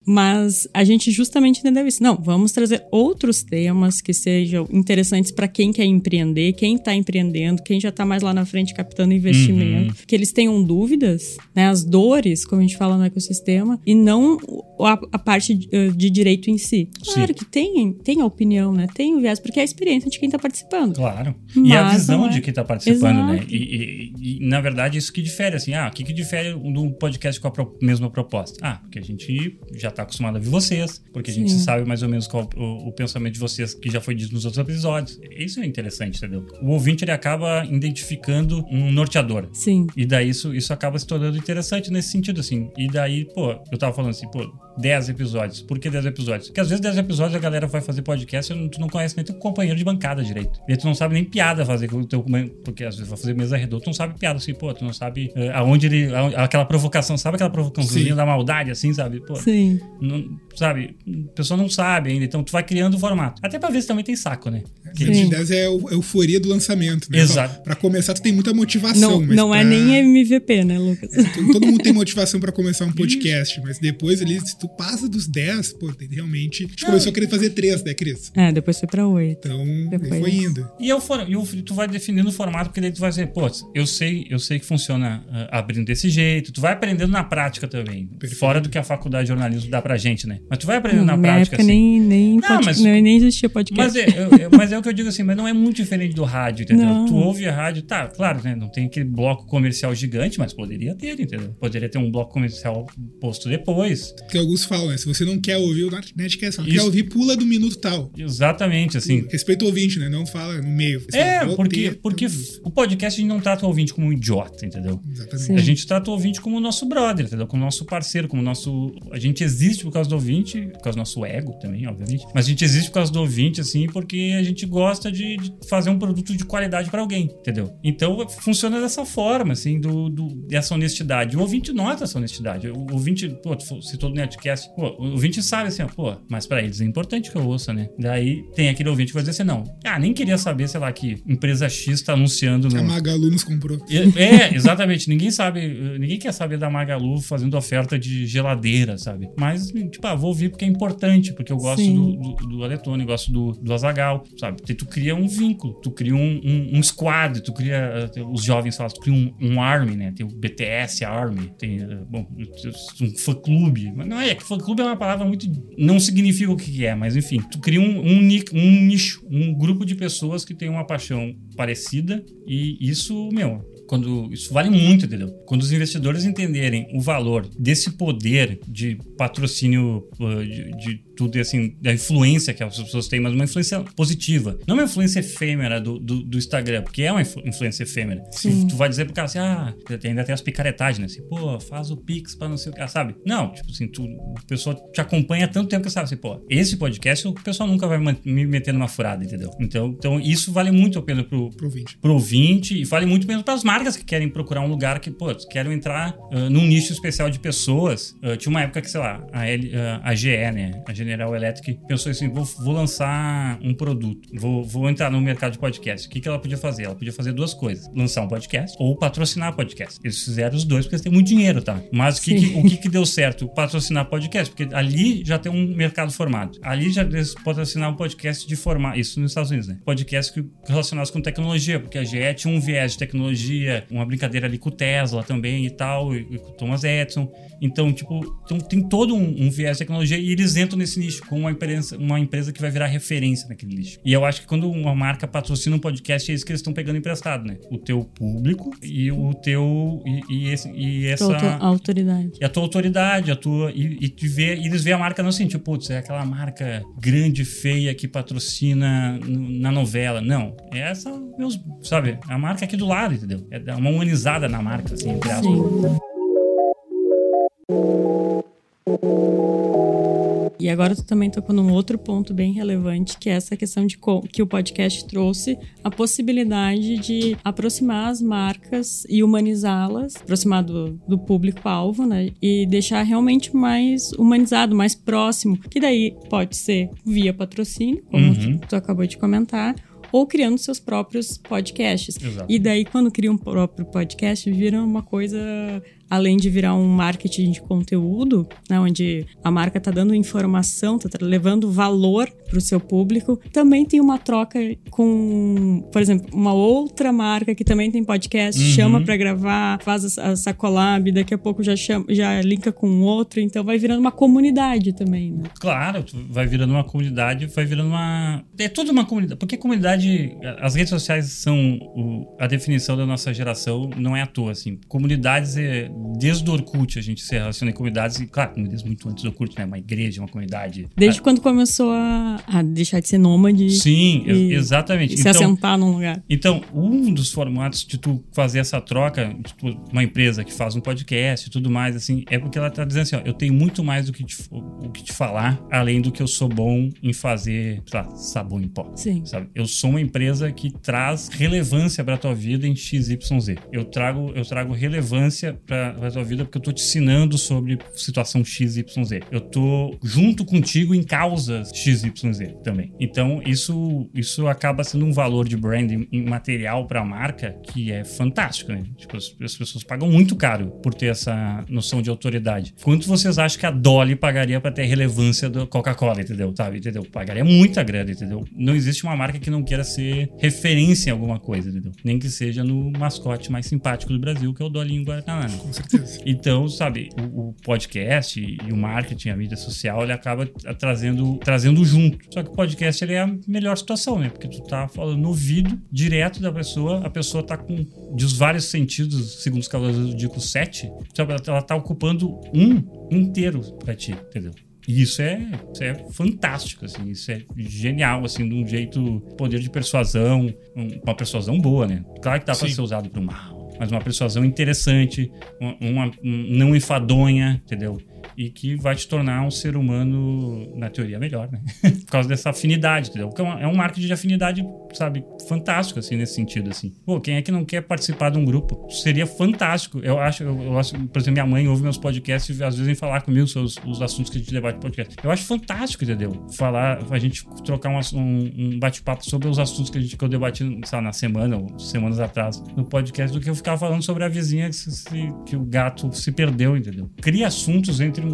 S1: Mas a gente justamente entendeu isso. Não, vamos trazer outros temas que sejam interessantes para quem quer empreender, quem está empreendendo, quem já está mais lá na frente captando investimento, que eles tenham dúvidas, né, as dores, como a gente fala no ecossistema, e não a, a parte de, eh, de direito em si. Claro
S3: Sim.
S1: que tem, tem a opinião, né? Tem o viés, porque é a experiência de quem está participando.
S3: Claro. e a visão
S1: é.
S3: de quem tá participando, né? E, e- e, na verdade, isso que difere, assim, ah, o que, que difere do podcast com a pro- mesma proposta? Ah, porque a gente já tá acostumado a ver vocês, porque a gente sabe mais ou menos qual o, o pensamento de vocês que já foi dito nos outros episódios. Isso é interessante, entendeu? O ouvinte, ele acaba identificando um norteador.
S1: Sim.
S3: E daí isso, isso acaba se tornando interessante nesse sentido, assim. E daí, pô, eu tava falando assim, pô, 10 episódios. Por que 10 episódios? Porque às vezes 10 episódios a galera vai fazer podcast e tu não conhece nem teu companheiro de bancada direito. E tu não sabe nem piada fazer com o teu companheiro. Porque às vezes vai fazer mesa redonda, tu não sabe piada, assim, pô, tu não sabe eh, aonde ele. aonde- aquela provocação, sabe aquela provocaçãozinha da maldade, assim, sabe? Pô,
S1: Sim.
S3: não- sabe? A pessoa não sabe ainda, então tu vai criando o formato. Até pra ver se também tem saco, né? Que-
S2: De
S1: Sim.
S2: 10 é a eu- euforia do lançamento, né?
S3: Exato.
S2: Pra, pra começar, tu tem muita motivação.
S1: Não,
S2: mas
S1: não é
S2: pra-
S1: nem MVP, né, Lucas?
S2: Todo mundo tem motivação pra começar um podcast, mas depois ali, se tu passa dos 10, pô, realmente. A gente começou a querer fazer 3, né, Cris?
S1: É, depois foi pra 8.
S2: Então,
S1: Depois-
S2: foi indo.
S3: E, eu for, e tu vai definindo o formato, porque daí tu vai dizer, pô, eu sei, eu sei que funciona ah, abrindo desse jeito. Tu vai aprendendo na prática também.
S2: Perfeito.
S3: Fora do que a faculdade de jornalismo dá pra gente, né? Mas tu vai aprendendo na
S1: Na
S3: prática,
S1: época
S3: assim.
S1: nem, nem,
S3: Não,
S1: pod-
S3: mas-
S1: não, nem existia podcast.
S3: Mas é, eu- eu- mas é o que eu digo assim, mas não é muito diferente do rádio, entendeu?
S1: Não.
S3: Tu ouve a rádio, tá, claro, né? Não tem aquele bloco comercial gigante, mas poderia ter, entendeu? Poderia ter um bloco comercial posto depois.
S2: Porque alguns falam, né? Se você não quer ouvir o Nerdcast, não
S3: Isso.
S2: quer ouvir, pula do minuto tal.
S3: Exatamente, assim.
S2: Respeita o ouvinte, né? Não fala no meio. Você
S3: É,
S2: fala, "Vou
S3: porque,
S2: ter",
S3: porque
S2: então,
S3: o podcast a gente não trata o ouvinte como um idiota, entendeu?
S2: Exatamente.
S1: Sim.
S3: A gente trata o ouvinte como o nosso brother, entendeu? Como o nosso parceiro, como o nosso. A gente existe por causa do ouvinte, por causa do nosso ego também, obviamente. Mas a gente existe por causa do ouvinte, assim, porque a gente gosta de, de fazer um produto de qualidade pra alguém, entendeu? Então funciona dessa forma, assim, do, do- dessa honestidade. O ouvinte nota essa honestidade. O ouvinte, pô, tu citou do Netcast, pô, o ouvinte sabe assim, ó, pô, mas pra eles é importante que eu ouça, né? Daí tem aquele ouvinte que vai dizer assim, não, ah, nem queria saber, sei lá, que empresa X tá anunciando
S2: A
S3: no.
S2: Magalu nos comprou.
S3: É, exatamente. Ninguém sabe, ninguém quer saber da Magalu fazendo oferta de geladeira, sabe? Mas, tipo, ah, vou ouvir porque é importante, porque eu gosto
S1: Sim.
S3: do, do, do Aletone, gosto do, do Azagal, sabe? Tu, tu cria um vínculo, tu cria um, um, um squad, tu cria, eh, os jovens falam, tu cria um, um army, né? Tem o BTS Army, tem, eh, bom, um fã-clube. Mas não é, que fã-clube é uma palavra muito. Não significa o que é, mas enfim, tu cria um, um, um nicho, um grupo de pessoas que tem uma paixão parecida e isso, meu, quando isso vale muito, entendeu? Quando os investidores entenderem o valor desse poder de patrocínio uh, de, de tudo e assim, da influência que as pessoas têm, mas uma influência positiva. Não uma influência efêmera do, do, do Instagram, porque é uma influ- influência efêmera.
S1: Sim.
S3: Tu vai dizer pro cara assim, ah, ainda tem as picaretagens, né? Assim, pô, faz o Pix pra não sei o que, sabe? Não, tipo assim, tu, o pessoal te acompanha há tanto tempo que sabe assim, pô, esse podcast o pessoal nunca vai me meter numa furada, entendeu? Então, então isso vale muito a pena pro,
S2: Pro ouvinte.
S3: pro ouvinte e vale muito mesmo para as marcas que querem procurar um lugar que, pô, querem entrar ah, num nicho especial de pessoas. Ah, tinha uma época que, sei lá, a, L- ah, a GE, né, a General Electric, pensou assim: vou, vou lançar um produto, vou, vou entrar no mercado de podcast. O que, que ela podia fazer? Ela podia fazer duas coisas: lançar um podcast ou patrocinar podcast. Eles fizeram os dois porque eles têm muito dinheiro, tá? Mas o que, que- o que, que deu certo? Patrocinar podcast, porque ali já tem um mercado formado. Ali já eles patrocinar um podcast de formato. Isso nos Estados Unidos, né? Podcast que, relacionados com tecnologia, porque a GE tinha um viés de tecnologia, uma brincadeira ali com o Tesla também e tal, e, e com o Thomas Edison. Então, tipo, então tem todo um, um viés de tecnologia e eles entram nesse nicho com uma empresa, uma empresa que vai virar referência naquele nicho. E eu acho que quando uma marca patrocina um podcast, é isso que eles estão pegando emprestado, né? O teu público e o teu. E, e esse- e essa.
S1: Auto- autoridade.
S3: E a tua autoridade, a tua. E, e, te vê, e eles veem a marca não assim, tipo, putz, é aquela marca grande, feia que patrocina na novela. Não. É essa, meus, sabe? A marca aqui do lado, entendeu? É uma humanizada na marca, assim, entre aspas.
S1: Sim. E agora tu também tocou num outro ponto bem relevante, que é essa questão de que o podcast trouxe a possibilidade de aproximar as marcas e humanizá-las, aproximar do, do público-alvo, né? E deixar realmente mais humanizado, mais próximo. Que daí pode ser via patrocínio, como
S3: Uhum.
S1: tu, tu acabou de comentar, ou criando seus próprios podcasts.
S3: Exato.
S1: E daí, quando cria um próprio podcast, vira uma coisa. Além de virar um marketing de conteúdo, né, onde a marca está dando informação, está levando valor para o seu público, também tem uma troca com, por exemplo, uma outra marca que também tem podcast,
S3: Uhum.
S1: chama para gravar, faz essa- collab, daqui a pouco já, chama, já linka com outro, então vai virando uma comunidade também, né?
S3: Claro, vai virando uma comunidade, vai virando uma. É tudo uma comunidade. Porque comunidade. As redes sociais são o- a definição da nossa geração, não é à toa, assim. Comunidades é. Desde o Orkut a gente se relaciona em comunidades, e claro, comunidades muito antes do Orkut, né? Uma igreja, uma comunidade.
S1: Desde quando começou a, a deixar de ser nômade
S3: Sim,
S1: e-
S3: ex- exatamente.
S1: e se assentar num lugar.
S3: Então, um dos formatos de tu fazer essa troca, tipo, uma empresa que faz um podcast e tudo mais, assim, é porque ela tá dizendo assim, ó, eu tenho muito mais do que te, o que te falar, além do que eu sou bom em fazer, sei lá, sabão em pó.
S1: Sim.
S3: Sabe? Eu sou uma empresa que traz relevância para tua vida em XYZ. Eu trago, eu trago relevância para pra tua vida porque eu tô te ensinando sobre situação XYZ. Eu tô junto contigo em causas XYZ também. Então, isso, isso acaba sendo um valor de branding material pra marca que é fantástico, né? Tipo, as, as pessoas pagam muito caro por ter essa noção de autoridade. Quanto vocês acham que a Dolly pagaria pra ter relevância da Coca-Cola, entendeu? Sabe, entendeu? Pagaria muita grana, entendeu? Não existe uma marca que não queira ser referência em alguma coisa, entendeu? Nem que seja no mascote mais simpático do Brasil, que é o Dolinho Guaraná. né?
S2: Certeza.
S3: Então, sabe, o, o podcast e, e o marketing, a mídia social, ele acaba trazendo, trazendo junto. Só que o podcast ele é a melhor situação, né? Porque tu tá falando no ouvido, direto da pessoa, a pessoa tá com dos vários sentidos, segundo os Cavaleiros do Dico 7, sabe, ela, tá ocupando um inteiro pra ti, entendeu? E isso é, isso é fantástico, assim, isso é genial, assim, de um jeito, poder de persuasão, um- uma persuasão boa, né? Claro que dá pra
S2: Sim.
S3: ser usado pro mal, mas uma persuasão interessante, uma, uma- um- não enfadonha, entendeu? E que vai te tornar um ser humano, na teoria, melhor, né? Por causa dessa afinidade, entendeu? É é um marketing de afinidade, sabe, fantástico, assim, nesse sentido, assim. Pô, quem é que não quer participar de um grupo? Seria fantástico. Eu acho, eu, eu acho, por exemplo, minha mãe ouve meus podcasts e às vezes vem falar comigo sobre os, os assuntos que a gente debate no podcast. Eu acho fantástico, entendeu? Falar, a gente trocar um, um, bate-papo sobre os assuntos que, a gente, que eu debati, sabe, na semana ou semanas atrás no podcast do que eu ficar falando sobre a vizinha que, se- que o gato se perdeu, entendeu? Cria assuntos entre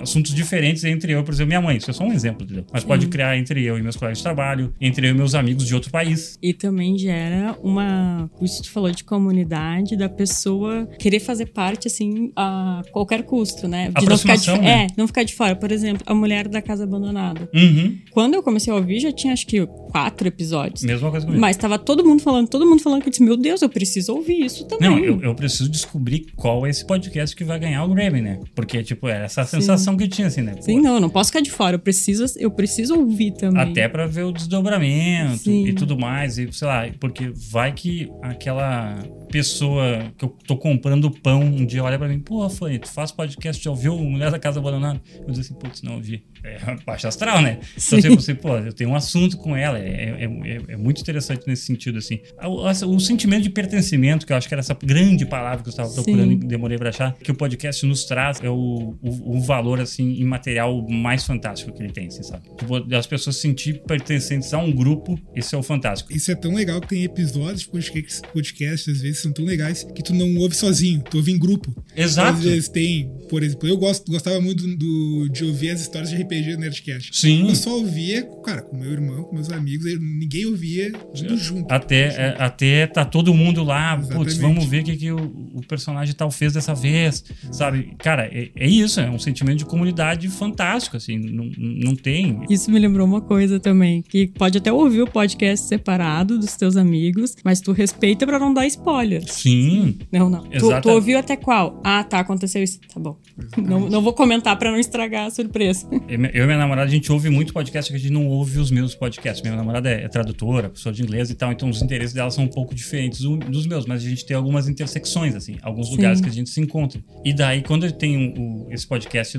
S3: assuntos diferentes entre eu, por exemplo, minha mãe. Isso é só um exemplo, entendeu? Mas pode criar entre eu e meus colegas de trabalho, entre eu e meus amigos de outro país.
S1: E também gera uma. Isso que tu falou de comunidade, da pessoa querer fazer parte, assim, a qualquer custo, né? De não ficar de,
S3: né?
S1: É, não ficar de fora. Por exemplo, a mulher da casa abandonada.
S3: Uhum.
S1: Quando eu comecei a ouvir, já tinha acho que quatro episódios.
S3: Mesma coisa comigo.
S1: Mas tava todo mundo falando, todo mundo falando que eu disse, meu Deus, eu preciso ouvir isso também.
S3: Não, eu, eu preciso descobrir qual é esse podcast que vai ganhar o Grammy, né? Porque, tipo, era essa sensação que eu tinha, assim, né? Pô,
S1: Sim, não, não posso ficar de fora. Eu preciso, eu preciso ouvir também.
S3: Até pra ver o desdobramento
S1: Sim.
S3: e tudo mais. E sei lá, porque vai que aquela pessoa que eu tô comprando pão um dia olha pra mim, pô, Fanny, tu faz podcast, já ouviu Mulher da Casa Abandonada? Eu digo assim, putz, não ouvi. É baixo astral, né? Então, tipo assim, pô, eu tenho um assunto com ela. É, é, é- é muito interessante nesse sentido, assim. O, o sentimento de pertencimento, que eu acho que era essa grande palavra que eu estava procurando
S1: Sim.
S3: e demorei pra achar, que o podcast nos traz é o, o, o valor, assim, imaterial mais fantástico que ele tem, assim, sabe? Tipo, as pessoas se sentir pertencentes a um grupo, isso é o fantástico.
S2: Isso é tão legal que tem episódios de podcast, podcast, às vezes, são tão legais que tu não ouve sozinho, tu ouve em grupo.
S3: Exato.
S2: Às vezes tem, por exemplo, eu gosto, gostava muito do, de ouvir as histórias de RPG do Nerdcast.
S3: Sim.
S2: Eu só ouvia, cara, com meu irmão, com meus amigos, ninguém ouvia tudo junto.
S3: Até, é, até tá todo mundo lá, putz, vamos ver o que, que o, o personagem tal fez dessa vez, sabe? Cara, é, é isso, é um sentimento de comunidade fantástico, assim, não, não tem.
S1: Isso me lembrou uma coisa também, que pode até ouvir o podcast separado dos teus amigos, mas tu respeita pra não dar spoiler.
S3: Sim,
S1: Não, não. Tu, tu ouviu até qual? Ah, tá, aconteceu isso. Tá bom. Não, não vou comentar pra não estragar a surpresa.
S3: eu e minha namorada, a gente ouve muito podcast que a gente não ouve os meus podcasts. Minha namorada é, é tradutora, professora de inglês e tal, então os interesses dela são um pouco diferentes do- dos meus, mas a gente tem algumas intersecções, assim, alguns lugares que a gente se encontra. E daí, quando tem um- o- esse podcast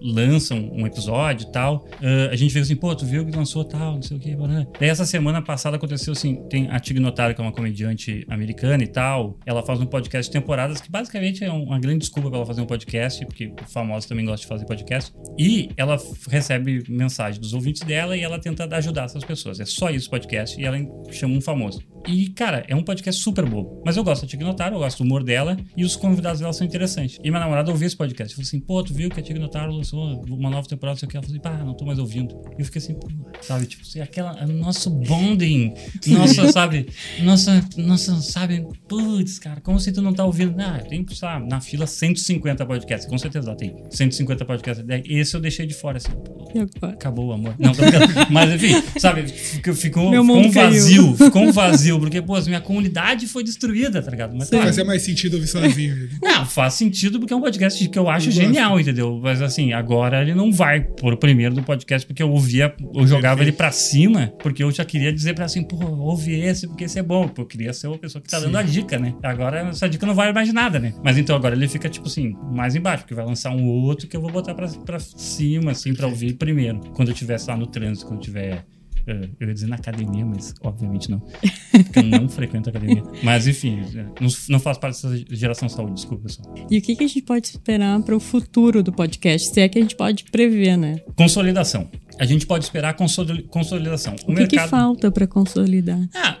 S3: lança um, episódio e tal, ah, a gente vê assim, pô, tu viu que lançou tal, não sei o blá. Daí essa semana passada aconteceu assim, tem a Tig Notaro, que é uma comediante americana e tal, ela faz um podcast de temporadas, que basicamente é uma grande desculpa pra ela fazer um podcast, porque o famoso também gosta de fazer podcast, e ela recebe mensagem dos ouvintes dela e ela tenta ajudar essas pessoas. É só isso podcast, e ela chama um famoso. E, cara, é um podcast super bobo. Mas eu gosto da Tig Notaro, eu gosto do humor dela, e os convidados dela são interessantes. E minha namorada ouviu esse podcast. Falou assim, pô, tu viu que a Tig Notaro lançou uma nova temporada, sei o que. Ela falou assim, pá, não tô mais ouvindo. E eu fiquei assim, pô, sabe, tipo, assim, aquela, nosso bonding, nossa, sabe, nossa, nossa, sabe, putz, cara, como se tu não tá ouvindo? Ah, tem, sabe, na fila 150 podcasts, com certeza tem 150 podcasts. Daí Esse eu deixei de fora, assim, acabou o amor. Não. Mas enfim, sabe, ficou, ficou, um
S1: caiu.
S3: vazio, ficou um vazio, porque, pô, minha comunidade foi destruída, tá ligado? Mas,
S1: Sim.
S3: claro,
S2: Fazia mais sentido ouvir sozinho.
S3: não, faz sentido porque é um podcast que eu acho
S2: Eu gosto.
S3: genial, entendeu? Mas assim, agora ele não vai por primeiro do podcast porque eu ouvia, eu jogava ele pra cima, porque eu já queria dizer pra assim, pô, ouve esse porque esse é bom. Pô, eu queria ser uma pessoa que tá
S2: Sim.
S3: dando a dica, né? Agora essa dica não vale mais de nada, né? Mas então agora ele fica, tipo assim, mais embaixo, porque vai lançar um outro que eu vou botar pra, pra cima, assim, pra ouvir primeiro. Quando eu estiver lá no trânsito, quando eu estiver Uh, eu ia dizer na academia, mas obviamente não. Porque eu não frequento academia. Mas enfim, não, não faço parte dessa geração saúde, desculpa, pessoal.
S1: E o que, que a gente pode esperar para o futuro do podcast? Se é que a gente pode prever, né?
S3: Consolidação. A gente pode esperar consolidação.
S1: O, o que, mercado... que falta para consolidar?
S3: Ah,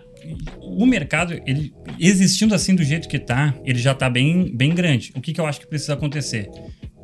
S3: o mercado, ele existindo assim do jeito que está, ele já está bem, bem grande. O que, que eu acho que precisa acontecer?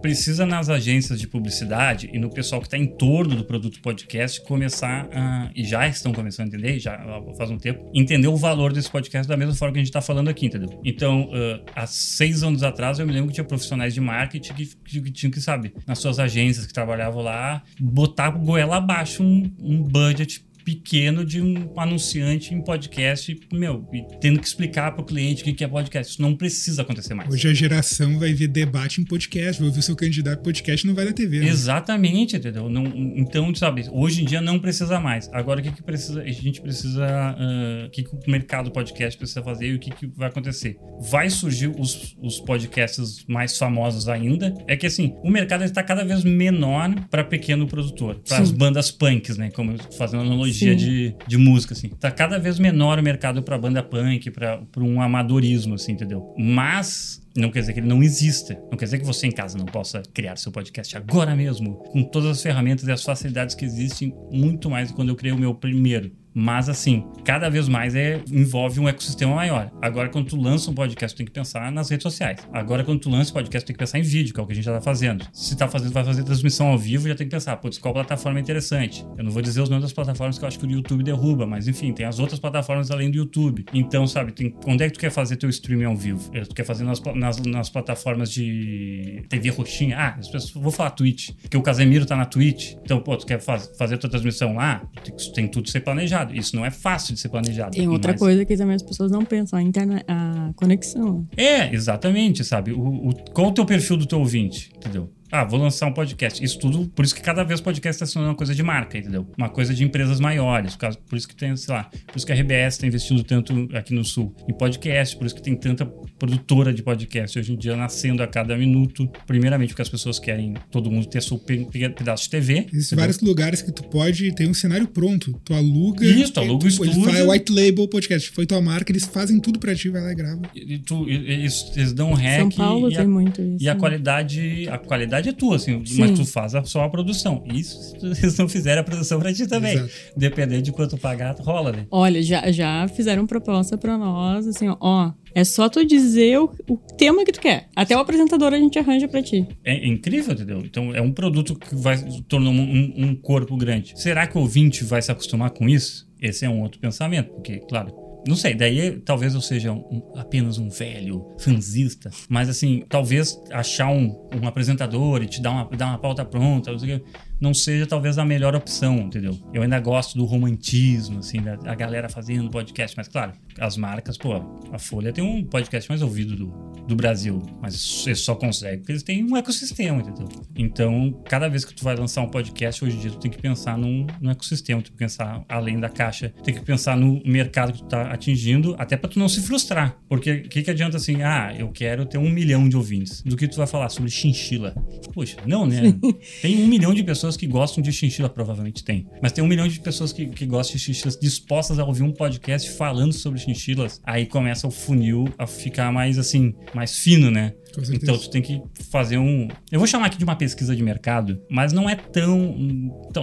S3: Precisa nas agências de publicidade e no pessoal que está em torno do produto podcast começar a, e já estão começando a entender, já faz um tempo, entender o valor desse podcast da mesma forma que a gente está falando aqui, entendeu? Então, uh, há seis anos atrás, eu me lembro que tinha profissionais de marketing que, que, que tinham que, sabe, nas suas agências que trabalhavam lá, botar goela abaixo um, um budget pequeno de um anunciante em podcast, meu, e tendo que explicar para o cliente o que é podcast. Isso não precisa acontecer mais.
S2: Hoje a geração vai ver debate em podcast, vai ouvir o seu candidato podcast não vai na TV.
S3: Né? Exatamente, entendeu? Não, então, sabe, hoje em dia não precisa mais. Agora, o que, que precisa? A gente precisa. Uh, o que, que o mercado podcast precisa fazer e o que, que vai acontecer? Vai surgir os, os podcasts mais famosos ainda. É que assim, o mercado está cada vez menor para pequeno produtor, para as bandas punks, né? Como fazendo analogia analogia de, de música, assim. Tá cada vez menor o mercado pra banda punk, pra, pra um amadorismo, assim, entendeu? Mas não quer dizer que ele não exista. Não quer dizer que você em casa não possa criar seu podcast agora mesmo, com todas as ferramentas e as facilidades que existem, muito mais do que quando eu criei o meu primeiro. Mas assim, cada vez mais é, envolve um ecossistema maior. Agora, quando tu lança um podcast, tu tem que pensar nas redes sociais. Agora, quando tu lança um podcast, tu tem que pensar em vídeo, que é o que a gente já tá fazendo. Se tá fazendo, vai fazer transmissão ao vivo, já tem que pensar, putz, qual plataforma é interessante? Eu não vou dizer os nomes das plataformas que eu acho que o YouTube derruba, mas enfim, tem as outras plataformas além do YouTube. Então, sabe, tem, onde é que tu quer fazer teu streaming ao vivo? Tu quer fazer nas, nas, nas plataformas de TV roxinha? Ah, as pessoas, vou falar Twitch, porque o Casemiro tá na Twitch. Então, pô, tu quer faz, fazer tua transmissão lá? Tem, tem tudo ser planejado planejado. Isso não é fácil de ser planejado.
S1: Tem outra mas... coisa que também as pessoas não pensam, a, internet, a conexão.
S3: É, exatamente, sabe? O, o, qual o teu perfil do teu ouvinte, entendeu? Ah, vou lançar um podcast. Isso tudo, por isso que cada vez o podcast está sendo uma coisa de marca, entendeu? Uma coisa de empresas maiores. Por isso que tem, sei lá, por isso que a RBS está investindo tanto aqui no Sul em podcast, por isso que tem tanta produtora de podcast hoje em dia nascendo a cada minuto. Primeiramente, porque as pessoas querem todo mundo ter seu pedaço de TV.
S2: Existem vários lugares que tu pode ter um cenário pronto. Tu aluga.
S3: Isso, tu aluga o estúdio.
S2: Eles white label podcast. Foi tua marca, eles fazem tudo pra ti, vai lá e grava.
S3: E, tu, eles, eles dão um hack.
S1: São Paulo
S3: e
S1: tem
S3: a,
S1: muito isso.
S3: E a qualidade, a qualidade é tua, assim, Sim. mas tu faz a, só a produção. Isso se eles não fizerem a produção pra ti também. Exato. Dependendo de quanto pagar, rola, né?
S1: Olha, já, já fizeram proposta pra nós, assim, ó, é só tu dizer o, o, tema que tu quer. Até o apresentador a gente arranja pra ti.
S3: É, é incrível, entendeu? Então é um produto que vai tornar um, um, um corpo grande. Será que o ouvinte vai se acostumar com isso? Esse é um outro pensamento, porque, claro, não sei, daí talvez eu seja um, apenas um velho fanzista, mas assim, talvez achar um, um apresentador e te dar uma, dar uma pauta pronta, não sei não seja talvez a melhor opção, entendeu? Eu ainda gosto do romantismo, assim, da galera fazendo podcast, mas claro, as marcas, pô, a Folha tem um podcast mais ouvido do, do Brasil, mas eles só conseguem porque eles têm um ecossistema, entendeu? Então, cada vez que tu vai lançar um podcast, hoje em dia tu tem que pensar num, num ecossistema, tu tem que pensar além da caixa, tem que pensar no mercado que tu tá atingindo, até para tu não se frustrar, porque o que, que adianta assim, ah, eu quero ter um milhão de ouvintes, do que tu vai falar sobre chinchila? Poxa, não, né? Tem um milhão de pessoas pessoas que gostam de chinchila, provavelmente tem. Mas tem um milhão de pessoas que, que gostam de chinchilas dispostas a ouvir um podcast falando sobre chinchilas. Aí começa o funil a ficar mais assim, mais fino, né? Então tu tem que fazer um. Eu vou chamar aqui de uma pesquisa de mercado, mas não é tão.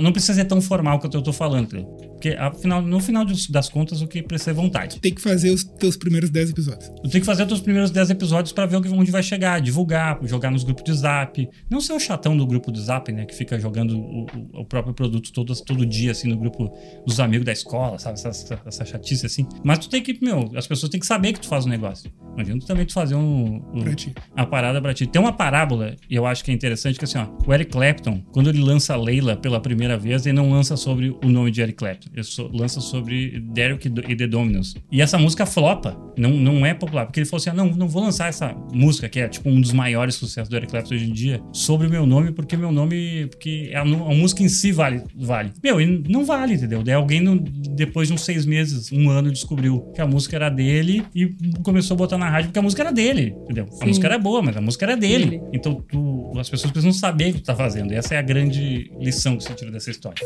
S3: não precisa ser tão formal que eu tô falando. Porque afinal, no final das contas, o que precisa é vontade. Tu
S2: tem que fazer os teus primeiros 10 episódios.
S3: Tu tem que fazer os teus primeiros 10 episódios para ver onde vai chegar, divulgar, jogar nos grupos de zap. Não ser o chatão do grupo do zap, né? Que fica jogando o, o próprio produto todo, todo dia, assim, no grupo dos amigos da escola, sabe? Essa, essa, essa, chatice assim. Mas tu tem que, meu, as pessoas têm que saber que tu faz o um negócio. Não adianta também tu fazer um. um pra ti a parada pra ti. Tem uma parábola, e eu acho que é interessante, que assim, ó, o Eric Clapton, quando ele lança Leila pela primeira vez, ele não lança sobre o nome de Eric Clapton, lança sobre Derek e The Dominos. E essa música flopa, não, não é popular, porque ele falou assim, ah, não, não vou lançar essa música, que é tipo um dos maiores sucessos do Eric Clapton hoje em dia, sobre o meu nome, porque meu nome, porque a, a música em si vale, vale. Meu, e não vale, entendeu? Daí alguém, no, depois de uns seis meses, um ano, descobriu que a música era dele e começou a botar na rádio porque a música era dele, entendeu? Sim. A música era boa, mas a música era dele. Então tu, as pessoas precisam saber o que tu tá fazendo. E essa é a grande lição que você tira dessa história.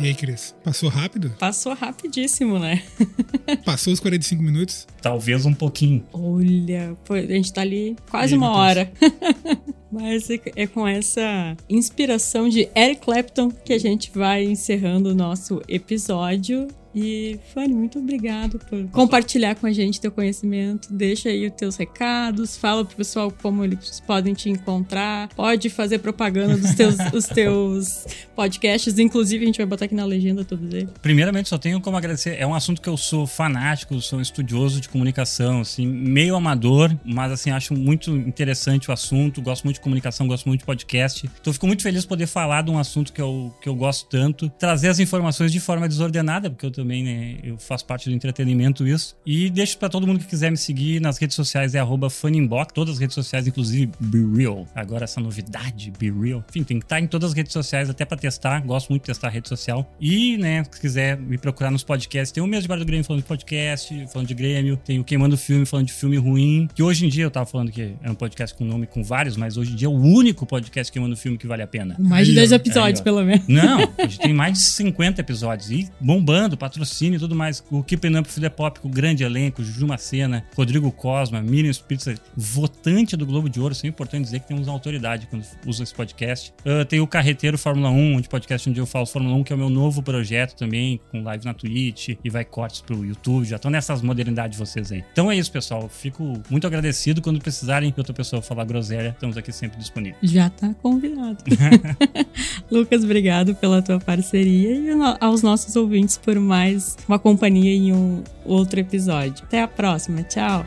S2: E aí, Cris? Passou rápido?
S1: Passou rapidíssimo, né?
S2: Passou os 45 minutos?
S3: Talvez um pouquinho.
S1: Olha, pô, a gente tá ali quase
S2: Ih,
S1: uma hora. Mas é- é com essa inspiração de Eric Clapton que a gente vai encerrando o nosso episódio. E, Fanny, muito obrigado por compartilhar com a gente teu conhecimento. Deixa aí os teus recados, fala pro pessoal como eles podem te encontrar. Pode fazer propaganda dos teus, os teus podcasts. Inclusive, a gente vai botar aqui na legenda todos eles.
S3: Primeiramente, só tenho como agradecer. É um assunto que eu sou fanático, sou um estudioso de comunicação, assim, meio amador, mas assim, acho muito interessante o assunto. Gosto muito de comunicação, gosto muito de podcast. Então, fico muito feliz de poder falar de um assunto que eu, que eu gosto tanto, trazer as informações de forma desordenada, porque eu também, né, eu faço parte do entretenimento isso. E deixo pra todo mundo que quiser me seguir nas redes sociais, é arroba Funinbox, todas as redes sociais, inclusive Be Real. Agora essa novidade, Be Real. Enfim, tem que estar em todas as redes sociais, até pra testar. Gosto muito de testar a rede social. E, né, se quiser me procurar nos podcasts, tem o Mês de Bar do Grêmio falando de podcast, falando de Grêmio, tem o Queimando Filme falando de filme ruim, que hoje em dia eu tava falando que é um podcast com nome com vários, mas hoje em dia é o único podcast Queimando Filme que vale a pena.
S1: Mais de
S2: Aí,
S1: 10
S2: ó.
S1: episódios, pelo menos.
S3: Não, a gente tem mais de 50 episódios e bombando, patrocínio e tudo mais. O Keeping Up Filho Pop, com o grande elenco, Juju Macena, Rodrigo Cosma, Miriam Spitzer, votante do Globo de Ouro. Isso é importante dizer que temos autoridade quando usa esse podcast. Ah, tem o Carreteiro Fórmula 1, onde podcast onde eu falo Fórmula 1, que é o meu novo projeto também, com live na Twitch e vai cortes pro YouTube. Já estão nessas modernidades de vocês aí. Então é isso, pessoal. Fico muito agradecido. Quando precisarem de outra pessoa falar groselha, estamos aqui sempre disponíveis.
S1: Já tá convidado. Lucas, obrigado pela tua parceria e aos nossos ouvintes por mais uma companhia em um outro episódio. Até a próxima. Tchau.